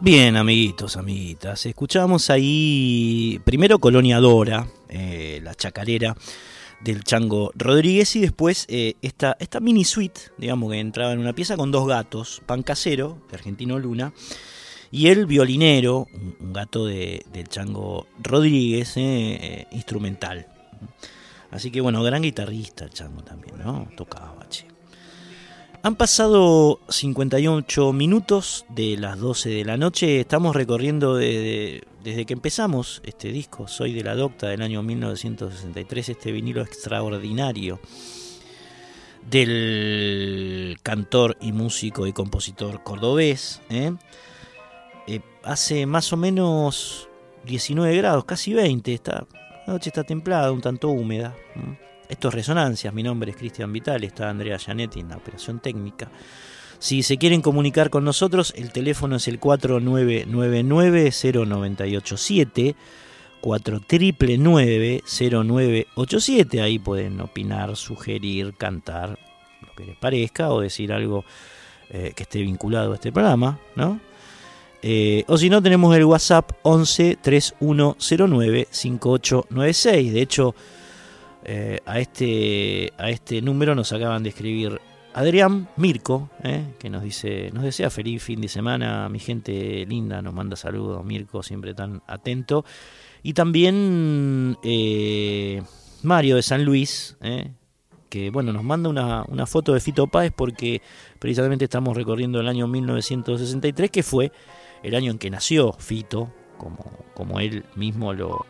Bien, amiguitos, amiguitas, escuchamos ahí primero Colonia Dora, eh, la chacarera del Chango Rodríguez y después eh, esta, esta mini suite, digamos que entraba en una pieza con dos gatos, Pan Casero, de Argentino Luna, y el violinero, un, gato de, del Chango Rodríguez, eh, instrumental. Así que bueno, gran guitarrista el Chango también, ¿no? Tocaba, che. Han pasado 58 minutos de las 12 de la noche. Estamos recorriendo desde, que empezamos este disco, Soy de la Docta, del año 1963, este vinilo extraordinario del cantor y músico y compositor cordobés. ¿eh? Eh, hace más o menos 19 grados, casi 20. Está, la noche está templada, un tanto húmeda. Esto es Resonancias, mi nombre es Cristian Vital, está Andrea Gianetti en la operación técnica. Si se quieren comunicar con nosotros, el teléfono es el 4999-0987, 4999-0987, ahí pueden opinar, sugerir, cantar, lo que les parezca, o decir algo eh, que esté vinculado a este programa, ¿no? Eh, o si no, tenemos el WhatsApp 11 3109 5896. De hecho, eh, a, este, a este número nos acaban de escribir Adrián Mirko, eh, que nos dice, nos desea feliz fin de semana, mi gente linda, nos manda saludos, Mirko, siempre tan atento. Y también Mario de San Luis, que bueno, nos manda una, una, foto de Fito Páez porque precisamente estamos recorriendo el año 1963, que fue el año en que nació Fito, como, como él mismo lo,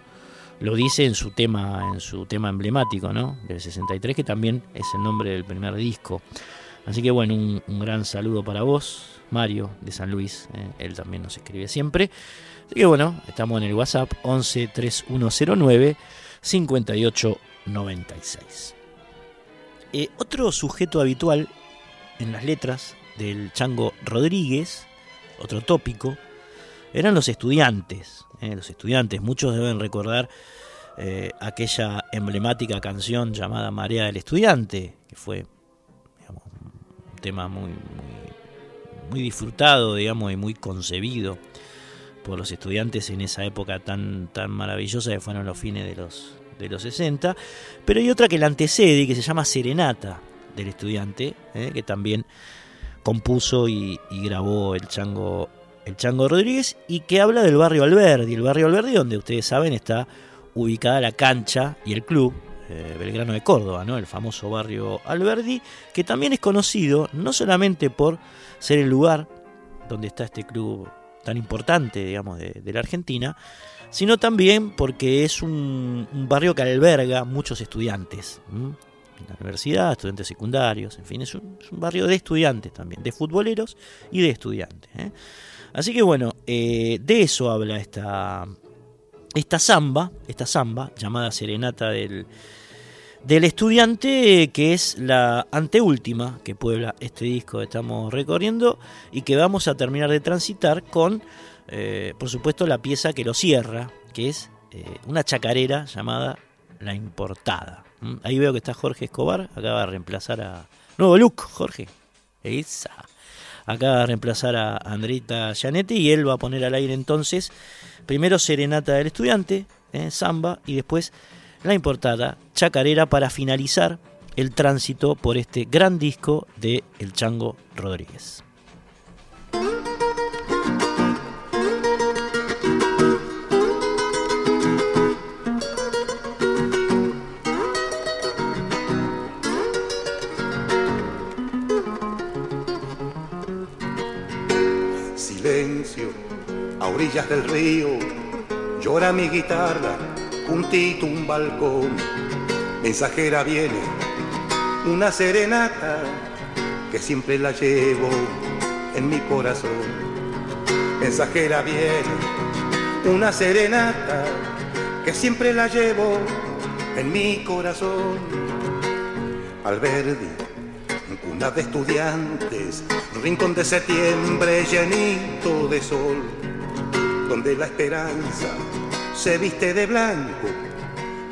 lo dice en su tema, en su tema emblemático, ¿no? Del 63, que también es el nombre del primer disco. Así que bueno, un, gran saludo para vos, Mario de San Luis, ¿eh? él también nos escribe siempre. Así que bueno, estamos en el WhatsApp 11 3109 5896. Eh, otro sujeto habitual en las letras del Chango Rodríguez, otro tópico, eran los estudiantes. Eh, los estudiantes, muchos deben recordar eh, aquella emblemática canción llamada Marea del Estudiante, que fue un tema muy, muy, disfrutado, digamos, y muy concebido por los estudiantes en esa época tan, tan maravillosa que fueron los fines de los, de los 60. Pero hay otra que la antecede que se llama Serenata del Estudiante, eh, que también compuso y, grabó el Chango el Chango Rodríguez, y que habla del barrio Alberdi. El barrio Alberdi, donde ustedes saben está ubicada la cancha y el club eh, Belgrano de Córdoba, ¿no? el famoso barrio Alberdi, que también es conocido no solamente por ser el lugar donde está este club tan importante, digamos, de, la Argentina, sino también porque es un, barrio que alberga muchos estudiantes. En la universidad, estudiantes secundarios, en fin, es un, barrio de estudiantes también, de futboleros y de estudiantes. ¿eh? Así que bueno, eh, de eso habla esta, esta samba, esta samba llamada Serenata del, del estudiante, que es la anteúltima que puebla este disco que estamos recorriendo y que vamos a terminar de transitar con, eh, por supuesto, la pieza que lo cierra, que es una chacarera llamada La Importada. Ahí veo que está Jorge Escobar, acaba de reemplazar a... Nuevo look, Jorge. Esa acá a reemplazar a Andrita Gianetti y él va a poner al aire entonces primero Serenata del Estudiante, eh, Samba y después la importada Chacarera para finalizar el tránsito por este gran disco de El Chango Rodríguez. A orillas del río, llora mi guitarra, juntito un balcón, mensajera viene, una serenata que siempre la llevo en mi corazón. Mensajera viene, una serenata que siempre la llevo en mi corazón. Al verde cuna de estudiantes, rincón de septiembre llenito de sol, donde la esperanza se viste de blanco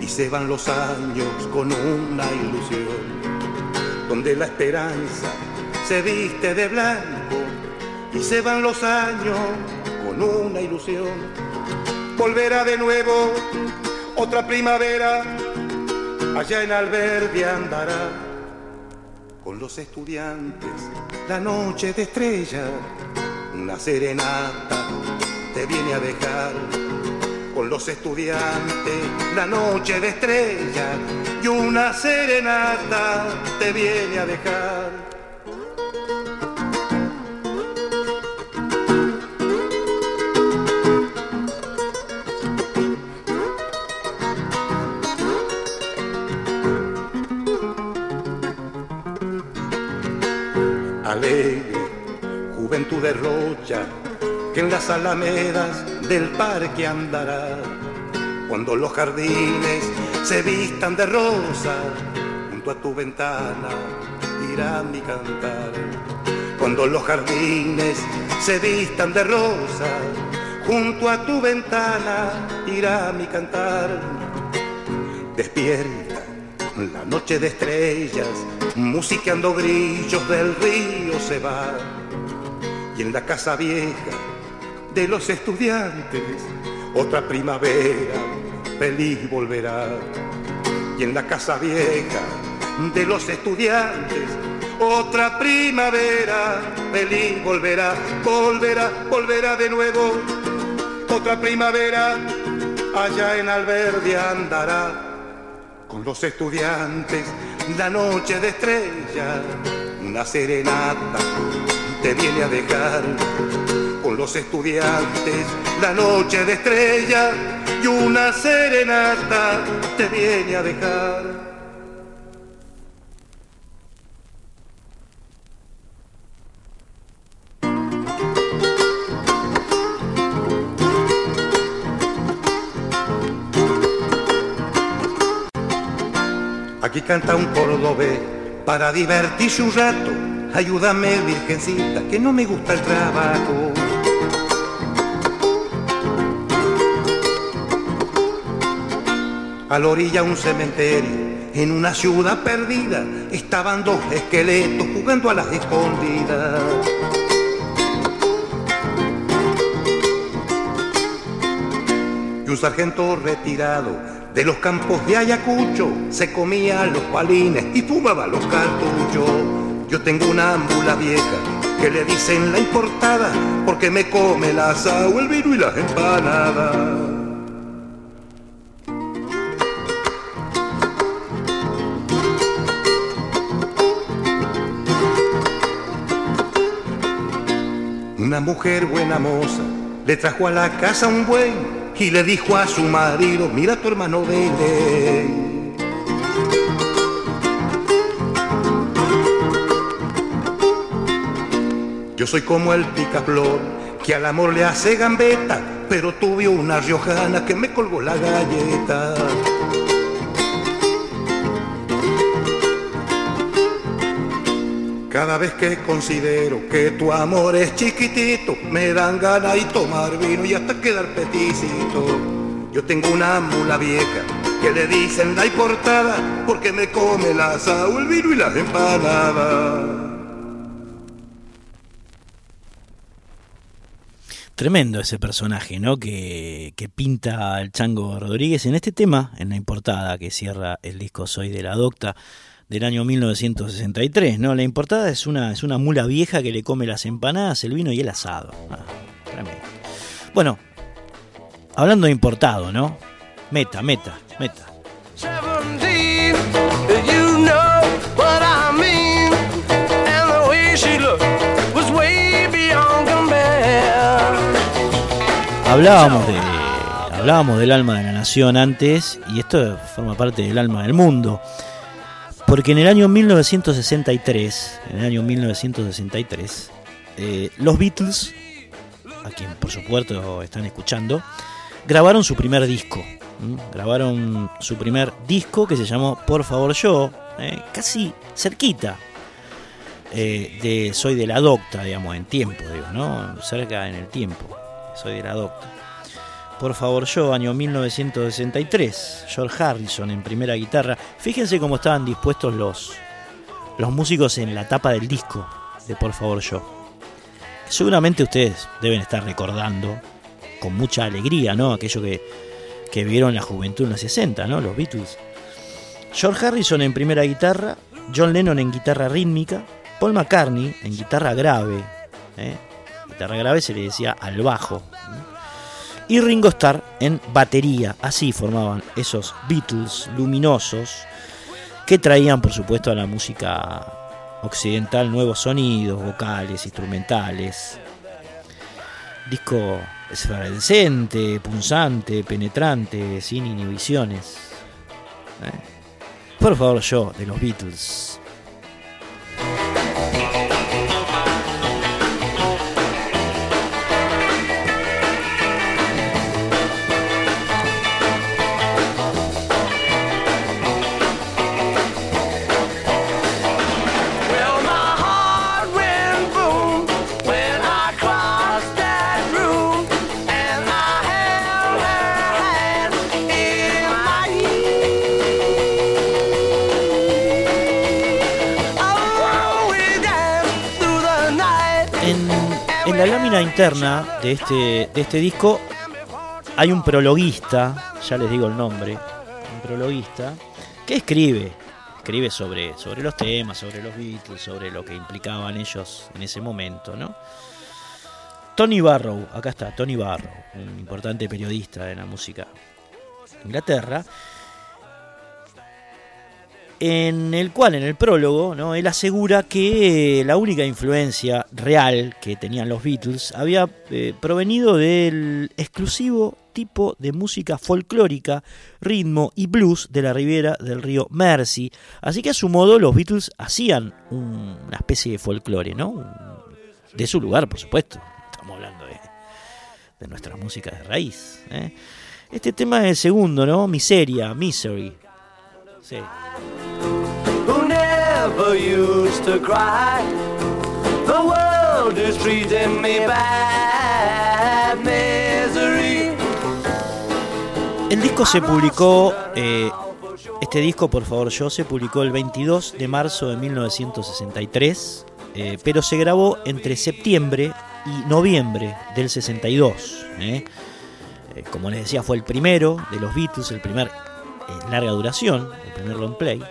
y se van los años con una ilusión, donde la esperanza se viste de blanco y se van los años con una ilusión. Volverá de nuevo otra primavera, allá en Alberdi andará con los estudiantes la noche de estrella, una serenata te viene a dejar con los estudiantes la noche de estrella y una serenata te viene a dejar. Alegre, juventud de rocha, que en las alamedas del parque andará. Cuando los jardines se vistan de rosa, junto a tu ventana irá mi cantar. Cuando los jardines se vistan de rosa, junto a tu ventana irá mi cantar. Despierta la noche de estrellas, musicando grillos del río se va. Y en la casa vieja de los estudiantes, otra primavera feliz volverá. Y en la casa vieja de los estudiantes, otra primavera feliz volverá, volverá, volverá de nuevo. Otra primavera allá en Alberdi andará con los estudiantes la noche de estrella, una serenata te viene a dejar los estudiantes la noche de estrella y una serenata te viene a dejar. Aquí canta un cordobés para divertirse un rato. Ayúdame, virgencita, que no me gusta el trabajo. A la orilla un cementerio, en una ciudad perdida, estaban dos esqueletos jugando a las escondidas. Y un sargento retirado de los campos de Ayacucho se comía los palines y fumaba los cartuchos. Yo tengo una ámbula vieja que le dicen la importada porque me come el asado, el vino y las empanadas. Una mujer buena moza le trajo a la casa un buen y le dijo a su marido, mira tu hermano vende. Yo soy como el picaflor que al amor le hace gambeta, pero tuve una riojana que me colgó la galleta. Cada vez que considero que tu amor es chiquitito, me dan ganas de tomar vino y hasta quedar peticito. Yo tengo una mula vieja que le dicen la portada porque me come el asado, el vino y las empanadas. Tremendo ese personaje, ¿no? Que, que, pinta el Chango Rodríguez en este tema, en la importada que cierra el disco Soy de la Docta del año 1963, ¿no? La importada es una, es una mula vieja que le come las empanadas, el vino y el asado. Ah, tremendo. Bueno, hablando de importado, ¿no? Meta, meta, meta. Hablábamos de hablábamos del alma de la nación antes y esto forma parte del alma del mundo. Porque en el año 1963, en el año 1963, eh, los Beatles, a quien por supuesto están escuchando, grabaron su primer disco. Grabaron su primer disco que se llamó Por favor yo, eh, casi cerquita eh, de Soy de la Docta, digamos, en tiempo, digo, ¿no? Cerca en el tiempo, Soy de la Docta. Por favor yo, año 1963. George Harrison en primera guitarra. Fíjense cómo estaban dispuestos los, los músicos en la tapa del disco de Por favor yo. Seguramente ustedes deben estar recordando con mucha alegría, ¿no? Aquello que, que vieron la juventud en los 60, ¿no? Los Beatles. George Harrison en primera guitarra, John Lennon en guitarra rítmica, Paul McCartney en guitarra grave, ¿eh? guitarra grave se le decía al bajo, y Ringo Starr en batería. Así formaban esos Beatles luminosos que traían, por supuesto, a la música occidental nuevos sonidos, vocales, instrumentales. Disco esfervescente, punzante, penetrante, sin inhibiciones. ¿Eh? Por favor, yo, de los Beatles. Interna de este, de este disco hay un prologuista, ya les digo el nombre, un prologuista, que escribe, escribe sobre, sobre los temas, sobre los Beatles, sobre lo que implicaban ellos en ese momento, ¿no? Tony Barrow, acá está, Tony Barrow, un importante periodista de la música de Inglaterra, en el cual en el prólogo ¿no? él asegura que la única influencia real que tenían los Beatles había eh, provenido del exclusivo tipo de música folclórica, ritmo y blues de la ribera del río Mersey. Así que a su modo los Beatles hacían una especie de folclore, ¿no? De su lugar, por supuesto. Estamos hablando de, de nuestra música de raíz. ¿eh? Este tema es el segundo, ¿no? Miseria, Misery. Sí. El disco se publicó, eh, este disco por favor yo, se publicó el 22 de marzo de 1963, eh, pero se grabó entre septiembre y noviembre del 62. Eh. como les decía, fue el primero de los Beatles, el primer larga duración, el primer long play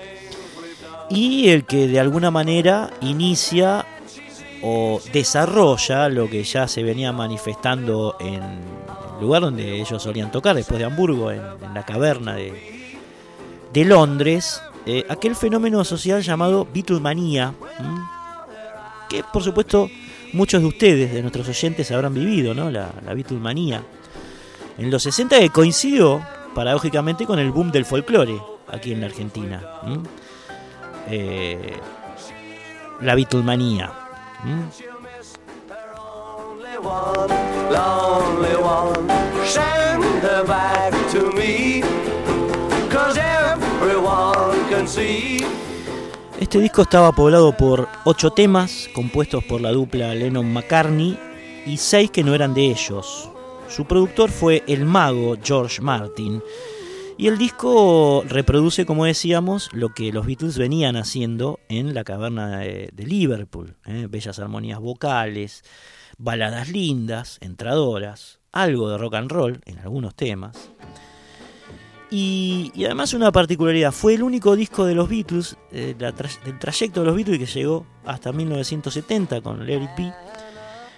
y el que de alguna manera inicia o desarrolla lo que ya se venía manifestando en el lugar donde ellos solían tocar, después de Hamburgo, en, la caverna de, de Londres, eh, aquel fenómeno social llamado Beatlemanía, que por supuesto muchos de ustedes, de nuestros oyentes, habrán vivido, ¿no? la, la Beatlemanía. En los 60 que coincidió, paradójicamente, con el boom del folclore aquí en la Argentina la Beatlemanía. Este disco estaba poblado por ocho temas compuestos por la dupla Lennon-McCartney y seis que no eran de ellos. Su productor fue el mago George Martin, y el disco reproduce, como decíamos, lo que los Beatles venían haciendo en la caverna de, Liverpool. ¿eh? Bellas armonías vocales, baladas lindas, entradoras, algo de rock and roll en algunos temas. Y, además una particularidad, fue el único disco de los Beatles, eh, del trayecto de los Beatles que llegó hasta 1970 con Larry P,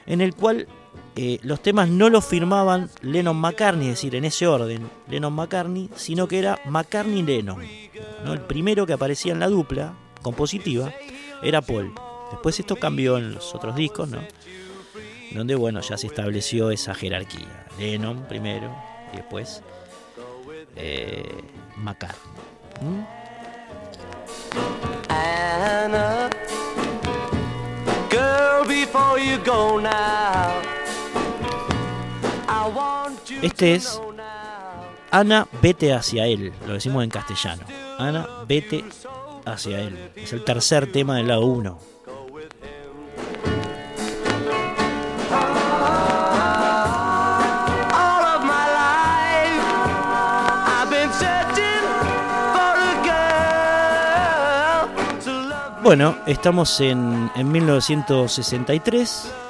en el cual eh, los temas no los firmaban Lennon McCartney, es decir, en ese orden, Lennon McCartney, sino que era McCartney Lennon. ¿no? El primero que aparecía en la dupla compositiva era Paul. Después esto cambió en los otros discos, ¿no? Donde bueno, ya se estableció esa jerarquía. Lennon primero y después eh, McCartney. before you go now. Este es Ana, vete hacia él. Lo decimos en castellano. Ana, vete hacia él. Es el tercer tema del lado 1. Bueno, estamos en, en 1963.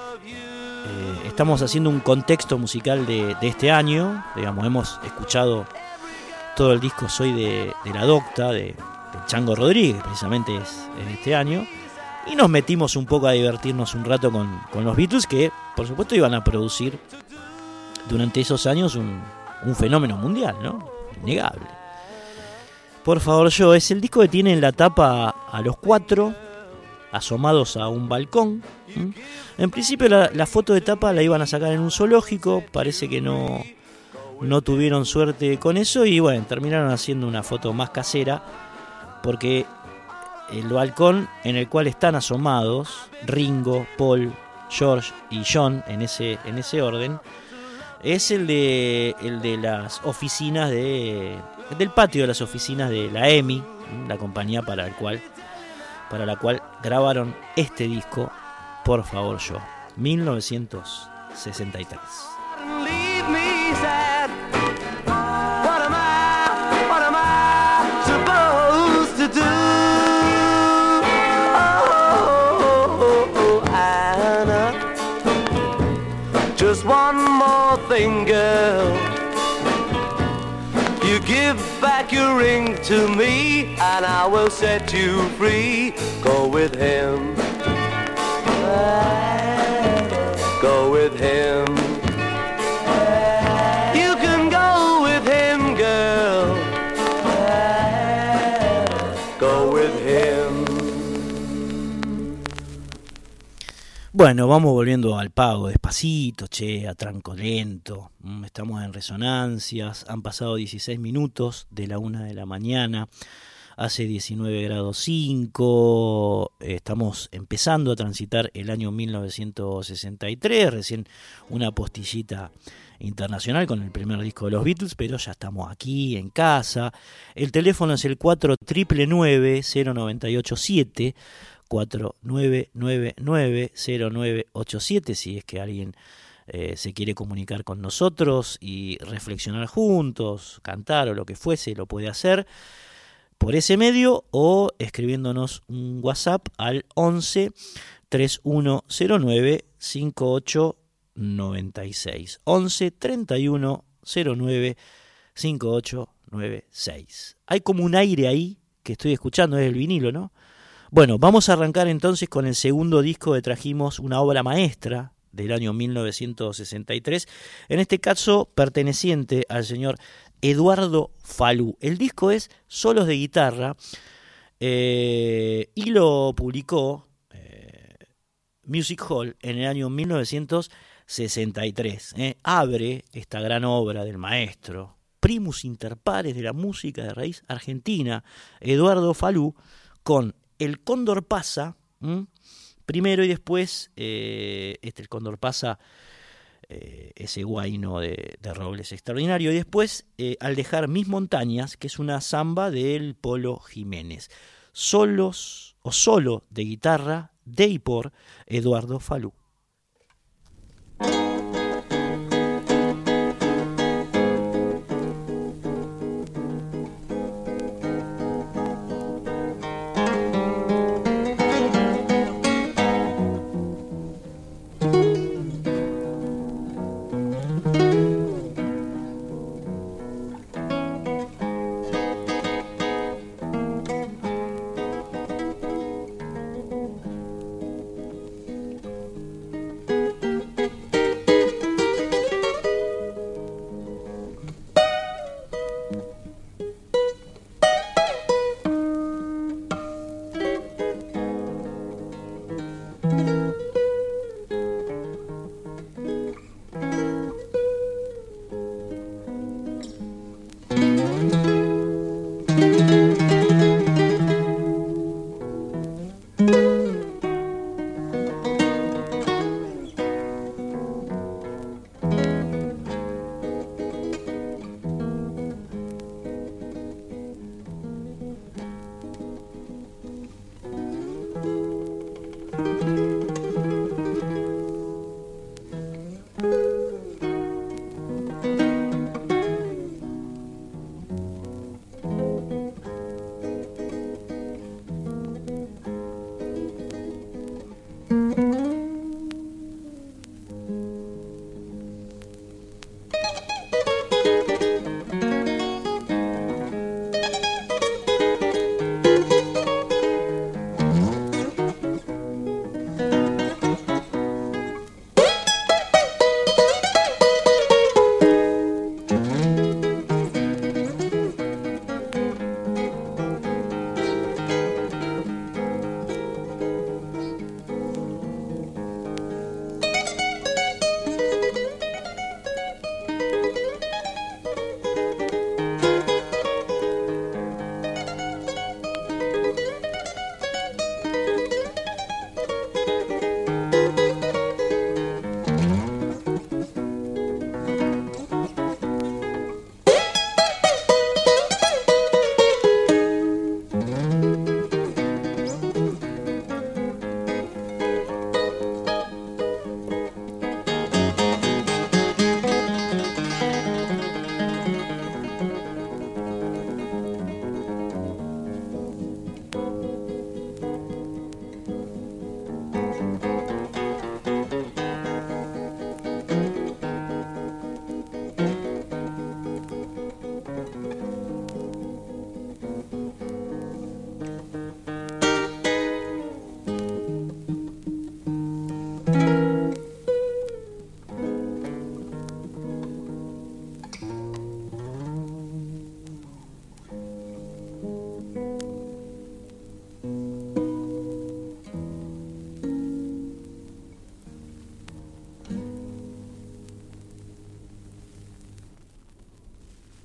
Estamos haciendo un contexto musical de, de, este año. Digamos, hemos escuchado todo el disco Soy de, de la Docta, de, Chango Rodríguez, precisamente es, este año. Y nos metimos un poco a divertirnos un rato con, con los Beatles, que por supuesto iban a producir durante esos años un, un fenómeno mundial, ¿no? Innegable. Por favor, yo, es el disco que tiene en la tapa a los cuatro asomados a un balcón. En principio la, la, foto de tapa la iban a sacar en un zoológico, parece que no, no tuvieron suerte con eso y bueno, terminaron haciendo una foto más casera porque el balcón en el cual están asomados Ringo, Paul, George y John en ese, en ese orden es el de, el de las oficinas de del patio de las oficinas de la EMI, la compañía para, el cual, para la cual grabaron este disco, Por favor yo, 1963. Back your ring to me, and I will set you free. Go with him. Go with him. Bueno, vamos volviendo al pago, despacito, che, a tranco lento. Estamos en resonancias, han pasado 16 minutos de la una de la mañana, hace 19 grados 5, estamos empezando a transitar el año 1963, recién una postillita internacional con el primer disco de los Beatles, pero ya estamos aquí en casa. El teléfono es el 4999-0987. 4999-0987 si es que alguien eh, se quiere comunicar con nosotros y reflexionar juntos, cantar o lo que fuese, lo puede hacer por ese medio o escribiéndonos un WhatsApp al 11 3109 5896 11 3109 5896 hay como un aire ahí que estoy escuchando es el vinilo no bueno, vamos a arrancar entonces con el segundo disco que trajimos, una obra maestra del año 1963, en este caso perteneciente al señor Eduardo Falú. El disco es Solos de Guitarra eh, y lo publicó eh, Music Hall en el año 1963. Eh. Abre esta gran obra del maestro, primus inter pares de la música de raíz argentina, Eduardo Falú, con el cóndor pasa, primero y después, eh, este el cóndor pasa, eh, ese guayno de, de, Robles extraordinario, y después, eh, al dejar mis montañas, que es una samba del Polo Jiménez, solos o solo de guitarra de y por Eduardo Falú.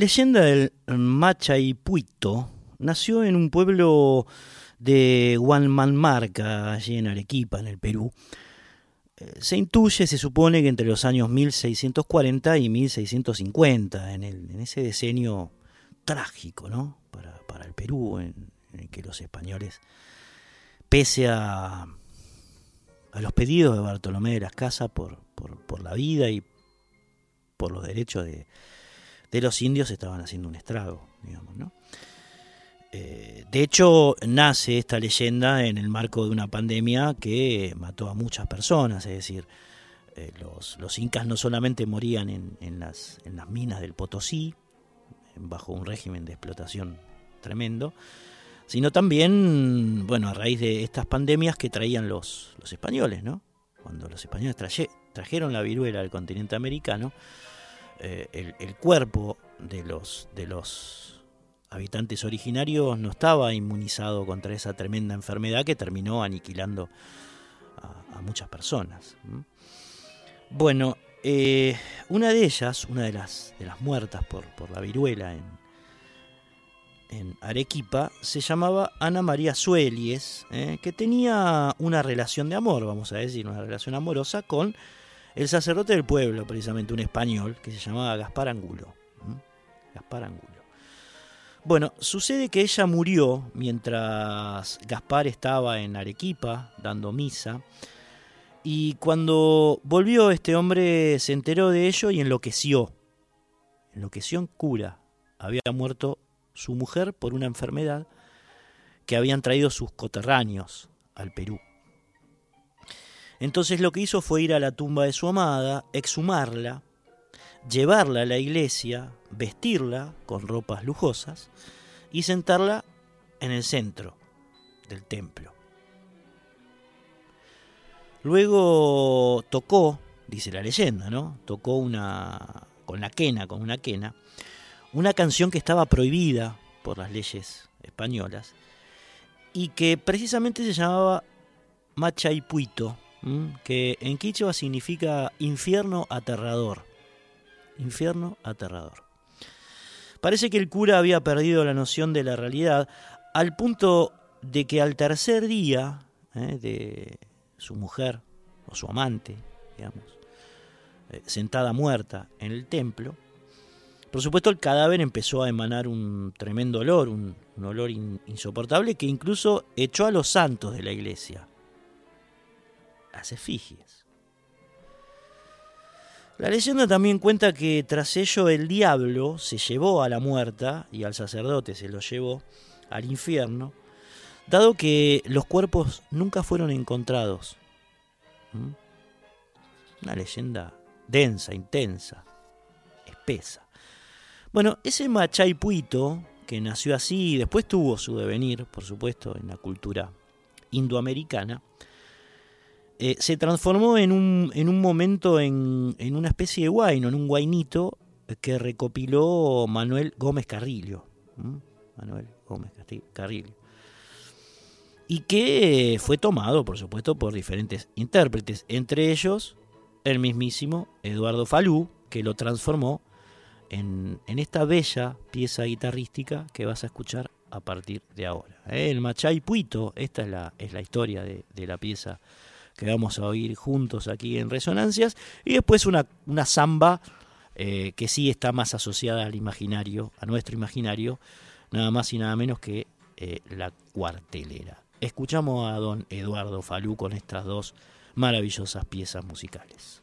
Leyenda del Machaipuito nació en un pueblo de Huanmanmarca, allí en Arequipa, en el Perú. Eh, se intuye, se supone que entre los años 1640 y 1650, en, en ese decenio trágico ¿no? para, para el Perú, en, el que los españoles, pese a, a los pedidos de Bartolomé de las Casas por, por la vida y por los derechos de, de los indios estaban haciendo un estrago, digamos, ¿no? Eh, de hecho, nace esta leyenda en el marco de una pandemia que mató a muchas personas, es decir, eh, los, incas no solamente morían en, las, en las minas del Potosí, bajo un régimen de explotación tremendo, sino también, bueno, a raíz de estas pandemias que traían los, los españoles, ¿no? Cuando los españoles trajeron la viruela al continente americano, eh, el, cuerpo de los, de los habitantes originarios no estaba inmunizado contra esa tremenda enfermedad que terminó aniquilando a, muchas personas. Bueno, eh, una de ellas, una de las, muertas por, la viruela en, en Arequipa, se llamaba Ana María Suelies, eh, que tenía una relación de amor, vamos a decir, una relación amorosa con el sacerdote del pueblo, precisamente un español, que se llamaba Gaspar Angulo. Gaspar Angulo. Bueno, sucede que ella murió mientras Gaspar estaba en Arequipa dando misa. Y cuando volvió este hombre se enteró de ello y enloqueció. Enloqueció en cura. Había muerto su mujer por una enfermedad que habían traído sus coterráneos al Perú. Entonces lo que hizo fue ir a la tumba de su amada, exhumarla, llevarla a la iglesia, vestirla con ropas lujosas y sentarla en el centro del templo. Luego tocó, dice la leyenda, ¿no? Tocó una con la quena, con una quena, una canción que estaba prohibida por las leyes españolas y que precisamente se llamaba Machaipuito, que en quichua significa infierno aterrador. Infierno aterrador. Parece que el cura había perdido la noción de la realidad al punto de que al tercer día ¿eh? de su mujer o su amante, digamos, eh, sentada muerta en el templo, por supuesto el cadáver empezó a emanar un tremendo olor, un, olor insoportable que incluso echó a los santos de la iglesia, las efigies. La leyenda también cuenta que tras ello el diablo se llevó a la muerta y al sacerdote se lo llevó al infierno, dado que los cuerpos nunca fueron encontrados. ¿Mm? Una leyenda densa, intensa, espesa. Bueno, ese Machaipuito, que nació así y después tuvo su devenir, por supuesto, en la cultura indoamericana, eh, se transformó en un, en un momento en, en, una especie de guayno, en un guainito que recopiló Manuel Gómez Carrillo. Manuel Gómez Carrillo. Y que fue tomado, por supuesto, por diferentes intérpretes, entre ellos el mismísimo Eduardo Falú, que lo transformó en, esta bella pieza guitarrística que vas a escuchar a partir de ahora. ¿eh? El Machay Puito, esta es la, es la historia de, la pieza que vamos a oír juntos aquí en Resonancias, y después una, una samba eh, que sí está más asociada al imaginario, a nuestro imaginario, nada más y nada menos que eh, la cuartelera. Escuchamos a don Eduardo Falú con estas dos maravillosas piezas musicales.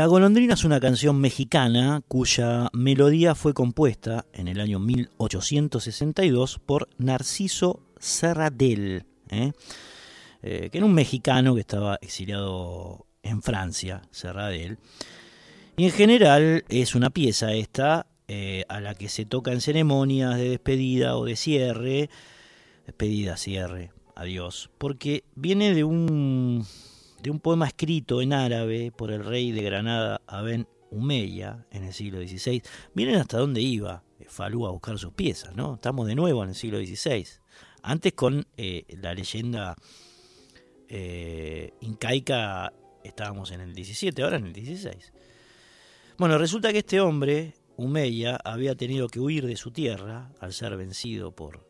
La, golondrina es una canción mexicana cuya melodía fue compuesta en el año 1862 por Narciso Serradell, ¿eh? Eh, que era un mexicano que estaba exiliado en Francia, Serradell. Y en general es una pieza esta eh, a la que se toca en ceremonias de despedida o de cierre, despedida, cierre, adiós, porque viene de un de un poema escrito en árabe por el rey de Granada Aben Umeya en el siglo XVI. Miren hasta dónde iba eh, Falú a buscar sus piezas, ¿no? Estamos de nuevo en el siglo XVI. Antes con eh, la leyenda eh, incaica estábamos en el XVII, ahora en el XVI. Bueno, resulta que este hombre, Umeya, había tenido que huir de su tierra al ser vencido por,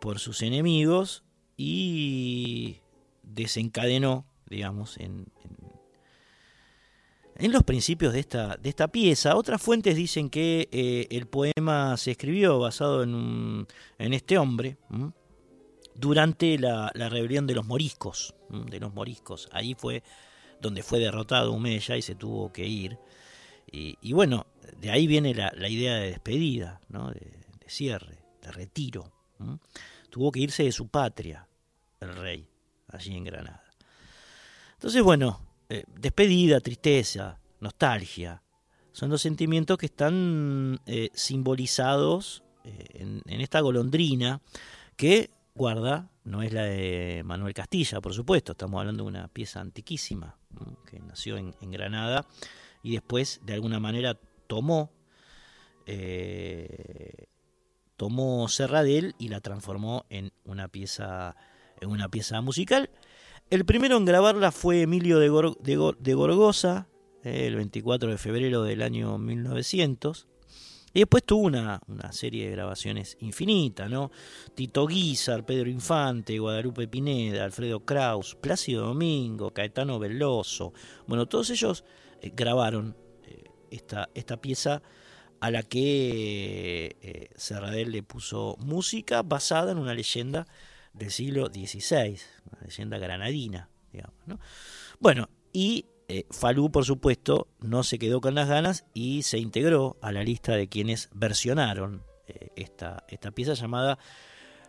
por sus enemigos y desencadenó digamos, en, en, los principios de esta, de esta pieza. Otras fuentes dicen que eh, el poema se escribió basado en, en este hombre durante la, rebelión de los moriscos, de los moriscos. Ahí fue donde fue derrotado Humeya y se tuvo que ir. Y, bueno, de ahí viene la, idea de despedida, ¿no? de, cierre, de retiro. Tuvo que irse de su patria, el rey, allí en Granada. Entonces, bueno, eh, despedida, tristeza, nostalgia, son los sentimientos que están eh, simbolizados eh, en, esta golondrina que, guarda, no es la de Manuel Castilla, por supuesto, estamos hablando de una pieza antiquísima que nació en, Granada y después de alguna manera tomó tomó Serradel y la transformó en una pieza en una pieza musical el primero en grabarla fue Emilio de, Gorgoza, eh, el 24 de febrero del año 1900. Y después tuvo una, serie de grabaciones infinitas, ¿no? Tito Guizar, Pedro Infante, Guadalupe Pineda, Alfredo Kraus, Plácido Domingo, Caetano Veloso. Bueno, todos ellos eh, grabaron eh, esta, esta pieza a la que Serradel le puso música basada en una leyenda del siglo XVI, una leyenda granadina, digamos. ¿no? Bueno, y eh, Falú, por supuesto, no se quedó con las ganas y se integró a la lista de quienes versionaron eh, esta, esta pieza llamada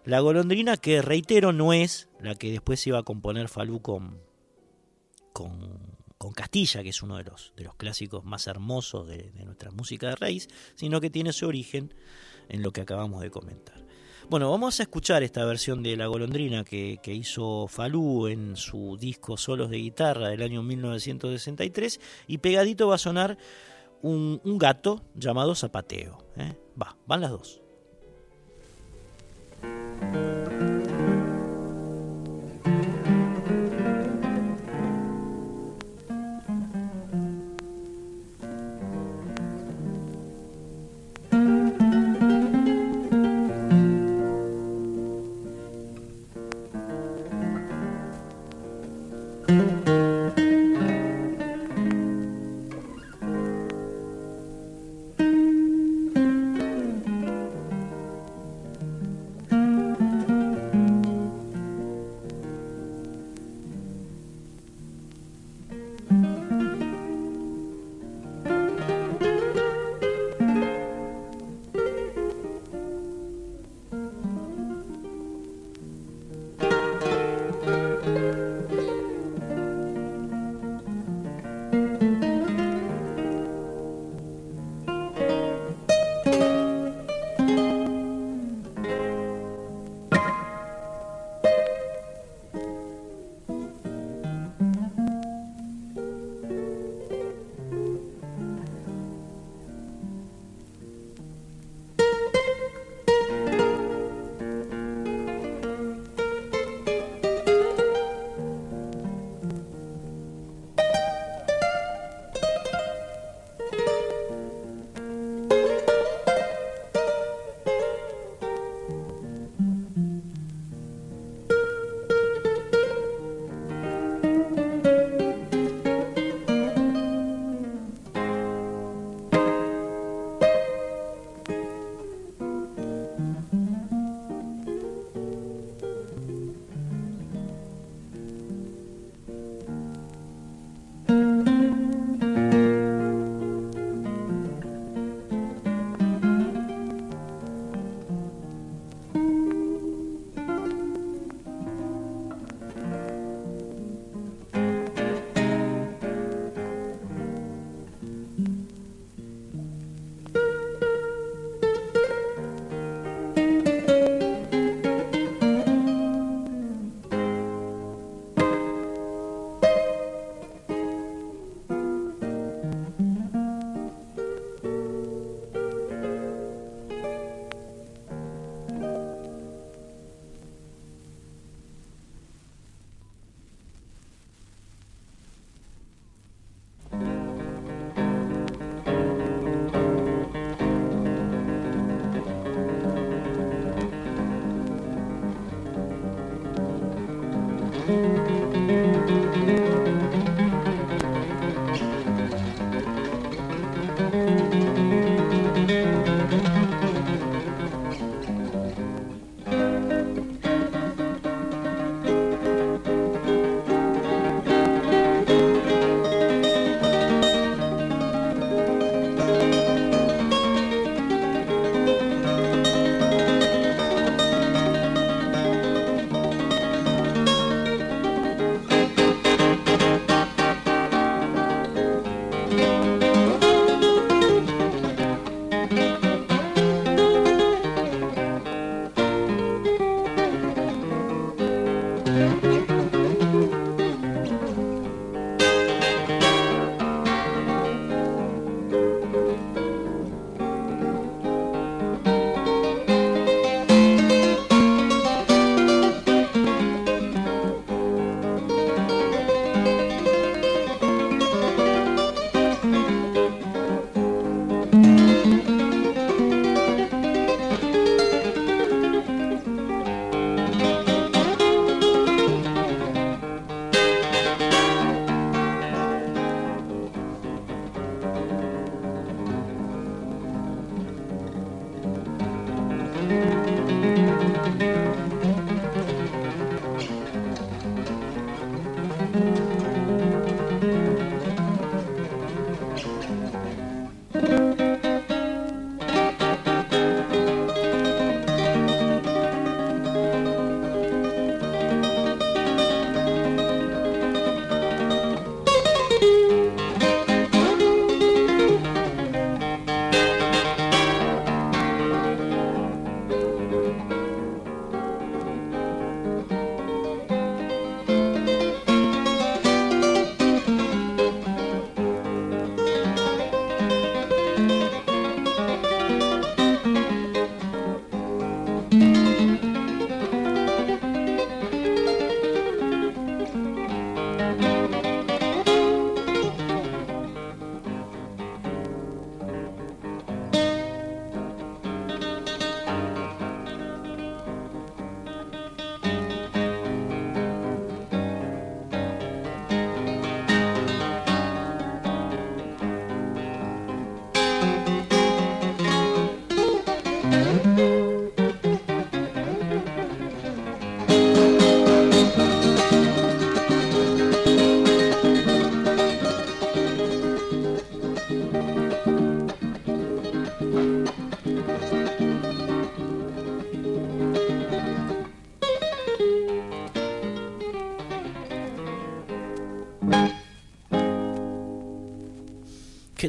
La golondrina, que reitero no es la que después iba a componer Falú con, con, Castilla, que es uno de los, de los clásicos más hermosos de, de nuestra música de raíz, sino que tiene su origen en lo que acabamos de comentar. Bueno, vamos a escuchar esta versión de La Golondrina que, hizo Falú en su disco Solos de Guitarra del año 1963 y pegadito va a sonar un, gato llamado Zapateo. ¿eh? Va, van las dos.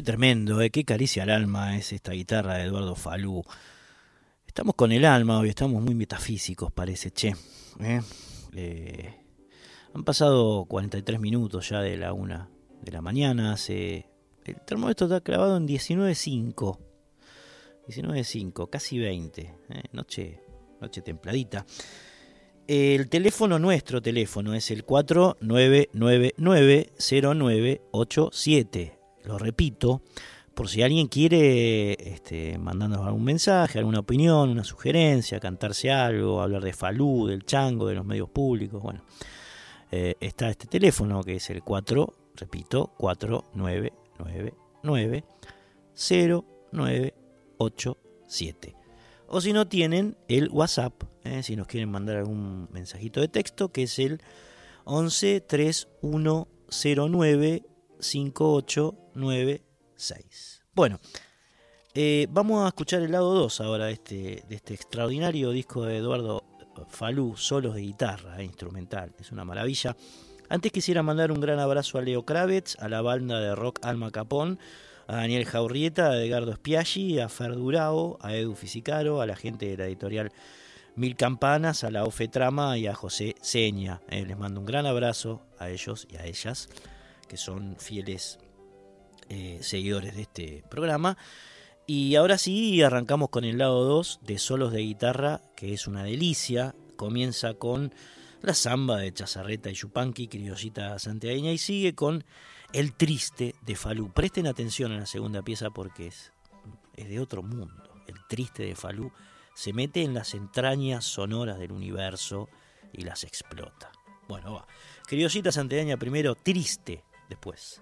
Tremendo, ¿eh? qué caricia al alma es esta guitarra de Eduardo Falú. Estamos con el alma hoy, estamos muy metafísicos, parece, che. ¿eh? Eh, han pasado 43 minutos ya de la una de la mañana. el termómetro está clavado en 19.5. 19.5, casi 20. ¿eh? Noche, noche templadita. El teléfono, nuestro teléfono, es el 4999-0987 lo repito, por si alguien quiere este, mandándonos algún mensaje, alguna opinión, una sugerencia, cantarse algo, hablar de Falú, del chango, de los medios públicos, bueno, eh, está este teléfono que es el 4, repito, 4999 0987. O si no tienen el WhatsApp, eh, si nos quieren mandar algún mensajito de texto, que es el 11 3109 5896. Bueno, eh, vamos a escuchar el lado 2 ahora de este, de este extraordinario disco de Eduardo Falú, solos de guitarra, eh, instrumental, es una maravilla. Antes quisiera mandar un gran abrazo a Leo Kravitz, a la banda de rock Alma Capón, a Daniel Jaurrieta, a Edgardo Spiaggi, a Fer Durao, a Edu Fisicaro, a la gente de la editorial Mil Campanas, a la Ofe Trama y a José Seña. Eh, les mando un gran abrazo a ellos y a ellas que son fieles eh, seguidores de este programa. Y ahora sí, arrancamos con el lado 2 de solos de guitarra, que es una delicia. Comienza con la samba de Chazarreta y Yupanqui, criollita santiagueña, y sigue con El Triste de Falú. Presten atención a la segunda pieza porque es, es de otro mundo. El Triste de Falú se mete en las entrañas sonoras del universo y las explota. Bueno, va. Criollita santeña primero, triste después.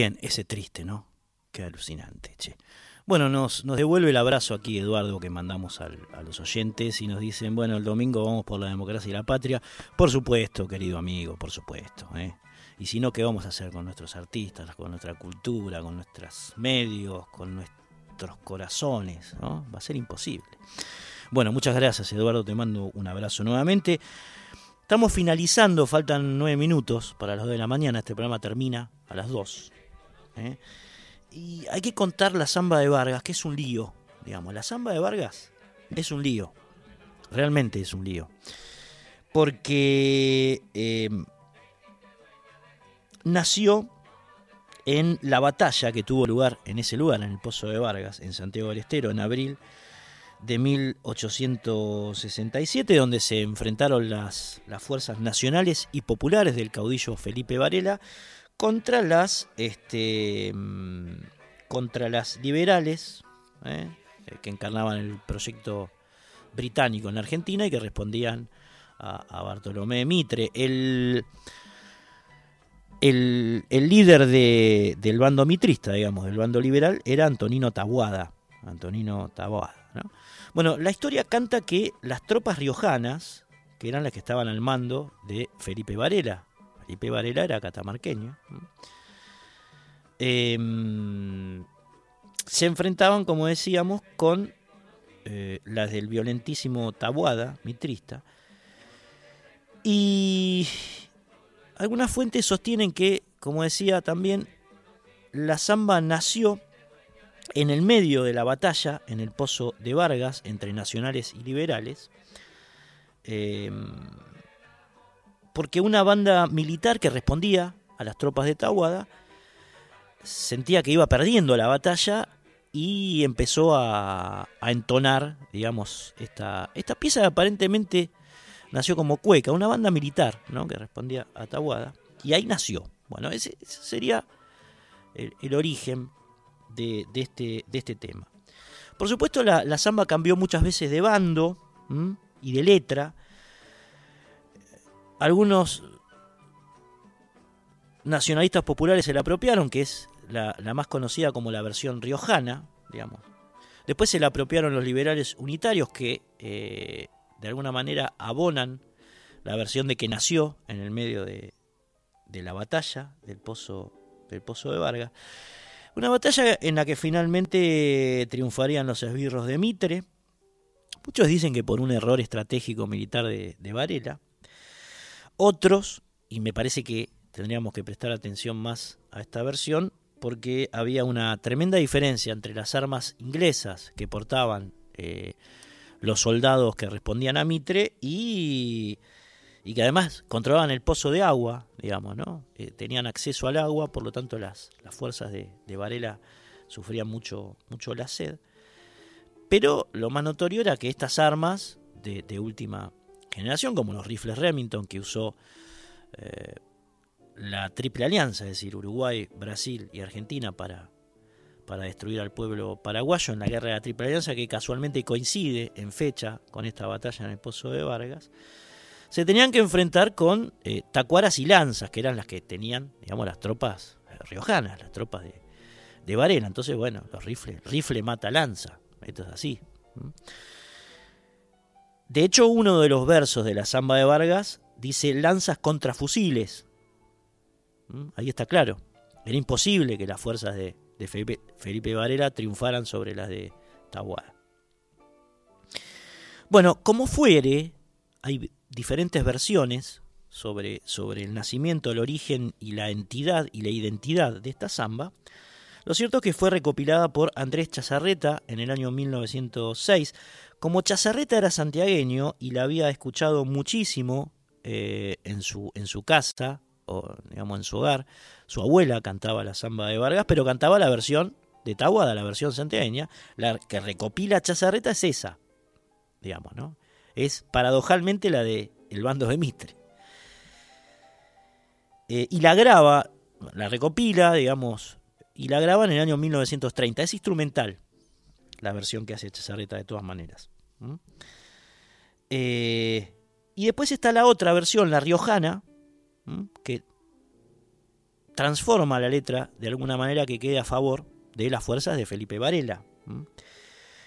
Bien, ese triste, ¿no? Qué alucinante, che. Bueno, nos, nos devuelve el abrazo aquí Eduardo que mandamos a los oyentes y nos dicen, bueno, el domingo vamos por la democracia y la patria. Por supuesto, querido amigo, por supuesto. ¿eh? Y si no, ¿qué vamos a hacer con nuestros artistas, con nuestra cultura, con nuestros medios, con nuestros corazones? ¿no? Va a ser imposible. Bueno, muchas gracias Eduardo, te mando un abrazo nuevamente. Estamos finalizando, faltan nueve minutos para las dos de la mañana, este programa termina a las dos. ¿Eh? Y hay que contar la samba de Vargas, que es un lío, digamos. La samba de Vargas es un lío, realmente es un lío. Porque eh, nació en la batalla que tuvo lugar en ese lugar, en el Pozo de Vargas, en Santiago del Estero, en abril de 1867, donde se enfrentaron las, las fuerzas nacionales y populares del caudillo Felipe Varela contra las este mm, contra las liberales ¿eh? Eh, que encarnaban el proyecto británico en Argentina y que respondían a, Bartolomé Mitre. El, el, el líder de- del bando mitrista, digamos, del bando liberal, era Antonino Taboada. Antonino Taboada, ¿no? Bueno, la historia canta que las tropas riojanas, que eran las que estaban al mando de Felipe Varela, Felipe Varela era catamarqueño. Em, se enfrentaban, como decíamos, con eh, las del violentísimo Taboada, mitrista, y algunas fuentes sostienen que, como decía también, la samba nació en el medio de la batalla en el pozo de Vargas entre nacionales y liberales, eh, porque una banda militar que respondía a las tropas de Tahuada sentía que iba perdiendo la batalla y empezó a, a entonar, digamos, esta, esta pieza aparentemente nació como cueca, una banda militar ¿no? que respondía a Tahuada, y ahí nació. Bueno, ese, sería el, el origen de, este, de este tema. Por supuesto, la, la samba cambió muchas veces de bando y de letra. Algunos nacionalistas populares se la apropiaron, que es la, más conocida como la versión riojana, digamos. Después se la apropiaron los liberales unitarios, que eh, de alguna manera abonan la versión de que nació en el medio de, la batalla del pozo, del pozo de Vargas. Una batalla en la que finalmente triunfarían los esbirros de Mitre. Muchos dicen que por un error estratégico militar de Varela. Otros, y me parece que tendríamos que prestar atención más a esta versión, porque había una tremenda diferencia entre las armas inglesas que portaban eh, los soldados que respondían a Mitre y, y que además controlaban el pozo de agua, digamos, ¿no? Eh, tenían acceso al agua, por lo tanto las, las fuerzas de, de Varela sufrían mucho, mucho la sed. Pero lo más notorio era que estas armas de, de última generación, como los rifles Remington que usó eh, la Triple Alianza, es decir, Uruguay, Brasil y Argentina para, para destruir al pueblo paraguayo en la guerra de la Triple Alianza, que casualmente coincide en fecha con esta batalla en el Pozo de Vargas, se tenían que enfrentar con eh, tacuaras y lanzas, que eran las que tenían, digamos, las tropas eh, riojanas, las tropas de, de Varela. Entonces, bueno, los rifles, rifle mata lanza, esto es así. De hecho, uno de los versos de la samba de Vargas dice lanzas contra fusiles. ¿Mm? Ahí está claro. Era imposible que las fuerzas de, Felipe Varela triunfaran sobre las de Tahuada. Bueno, como fuere, hay diferentes versiones sobre, sobre el nacimiento, el origen y la entidad y la identidad de esta samba. Lo cierto es que fue recopilada por Andrés Chazarreta en el año 1906. Como Chazarreta era santiagueño y la había escuchado muchísimo eh, en, su, en su casa, o digamos en su hogar, su abuela cantaba la samba de Vargas, pero cantaba la versión de Tahuada, la versión santiagueña. La que recopila Chazarreta es esa, digamos, ¿no? Es paradojalmente la de El bando de Mitre. Eh, y la graba, la recopila, digamos, y la graba en el año 1930. Es instrumental la versión que hace Chazarreta de todas maneras. Eh, y después está la otra versión, la riojana, que transforma la letra de alguna manera que quede a favor de las fuerzas de Felipe Varela.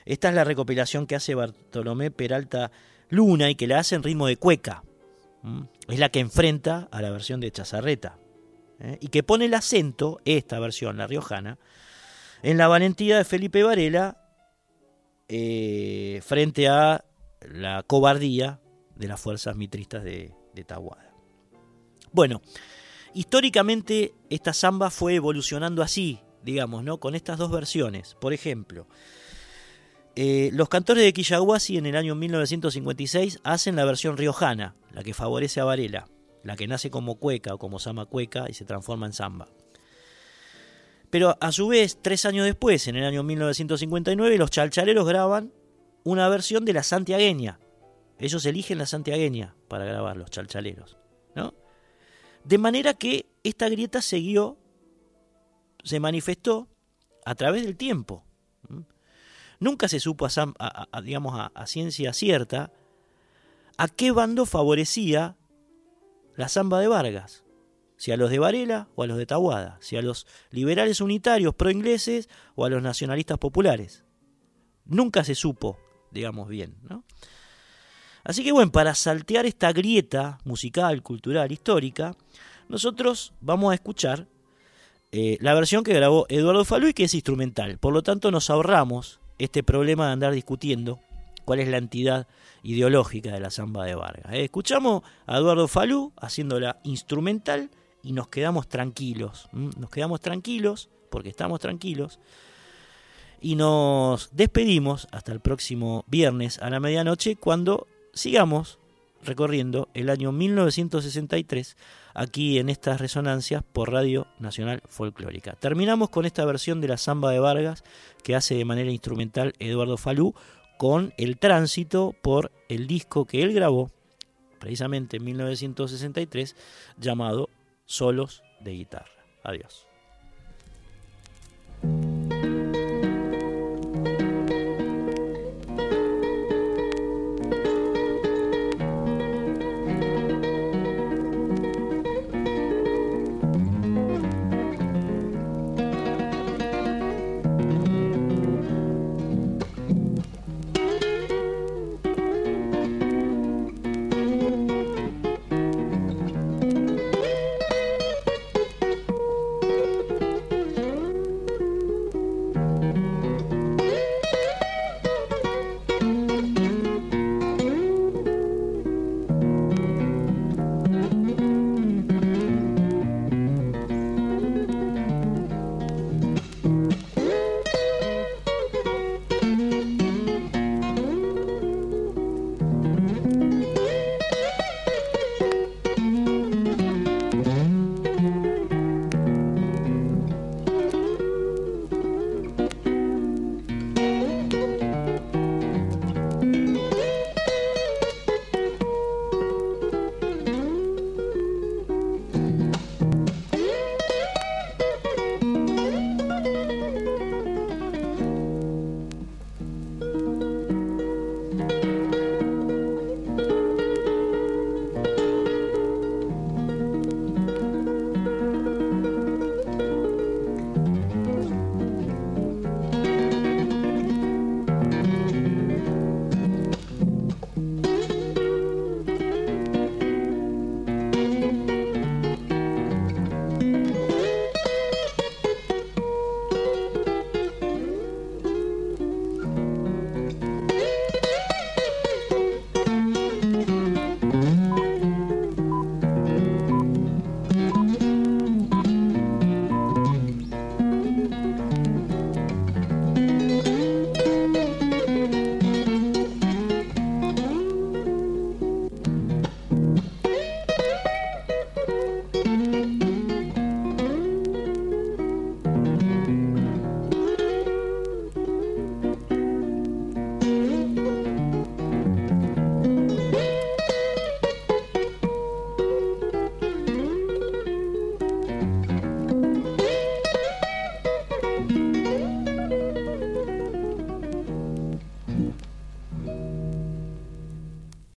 Esta es la recopilación que hace Bartolomé Peralta Luna y que la hace en ritmo de cueca. Es la que enfrenta a la versión de Chazarreta. ¿eh? Y que pone el acento, esta versión, la riojana, en la valentía de Felipe Varela eh, frente a la cobardía de las fuerzas mitristas de, de Tahuada. Bueno, históricamente esta samba fue evolucionando así, digamos, ¿no? Con estas dos versiones. Por ejemplo, eh, los cantores de Quillaguasi en el año 1956 hacen la versión riojana, la que favorece a Varela, la que nace como cueca o como sama cueca y se transforma en samba. Pero a su vez, tres años después, en el año 1959, los chalchaleros graban una versión de la santiagueña. Ellos eligen la santiagueña para grabar los chalchaleros. ¿no? De manera que esta grieta siguió, se manifestó a través del tiempo. Nunca se supo, a, digamos, a, ciencia cierta a qué bando favorecía la zamba de Vargas. Si a los de Varela o a los de Tahuada. Si a los liberales unitarios pro-ingleses o a los nacionalistas populares. Nunca se supo, digamos bien. Así que bueno, para saltear esta grieta musical, cultural, histórica, nosotros vamos a escuchar eh, la versión que grabó Eduardo Falú y que es instrumental. Por lo tanto, nos ahorramos este problema de andar discutiendo cuál es la entidad ideológica de la samba de Vargas. ¿eh? Escuchamos a Eduardo Falú haciéndola instrumental y nos quedamos tranquilos. Nos quedamos tranquilos porque estamos tranquilos. Y nos despedimos hasta el próximo viernes a la medianoche cuando sigamos recorriendo el año 1963 aquí en estas resonancias por Radio Nacional Folclórica. Terminamos con esta versión de la samba de Vargas que hace de manera instrumental Eduardo Falú con el tránsito por el disco que él grabó precisamente en 1963 llamado solos de guitarra. Adiós.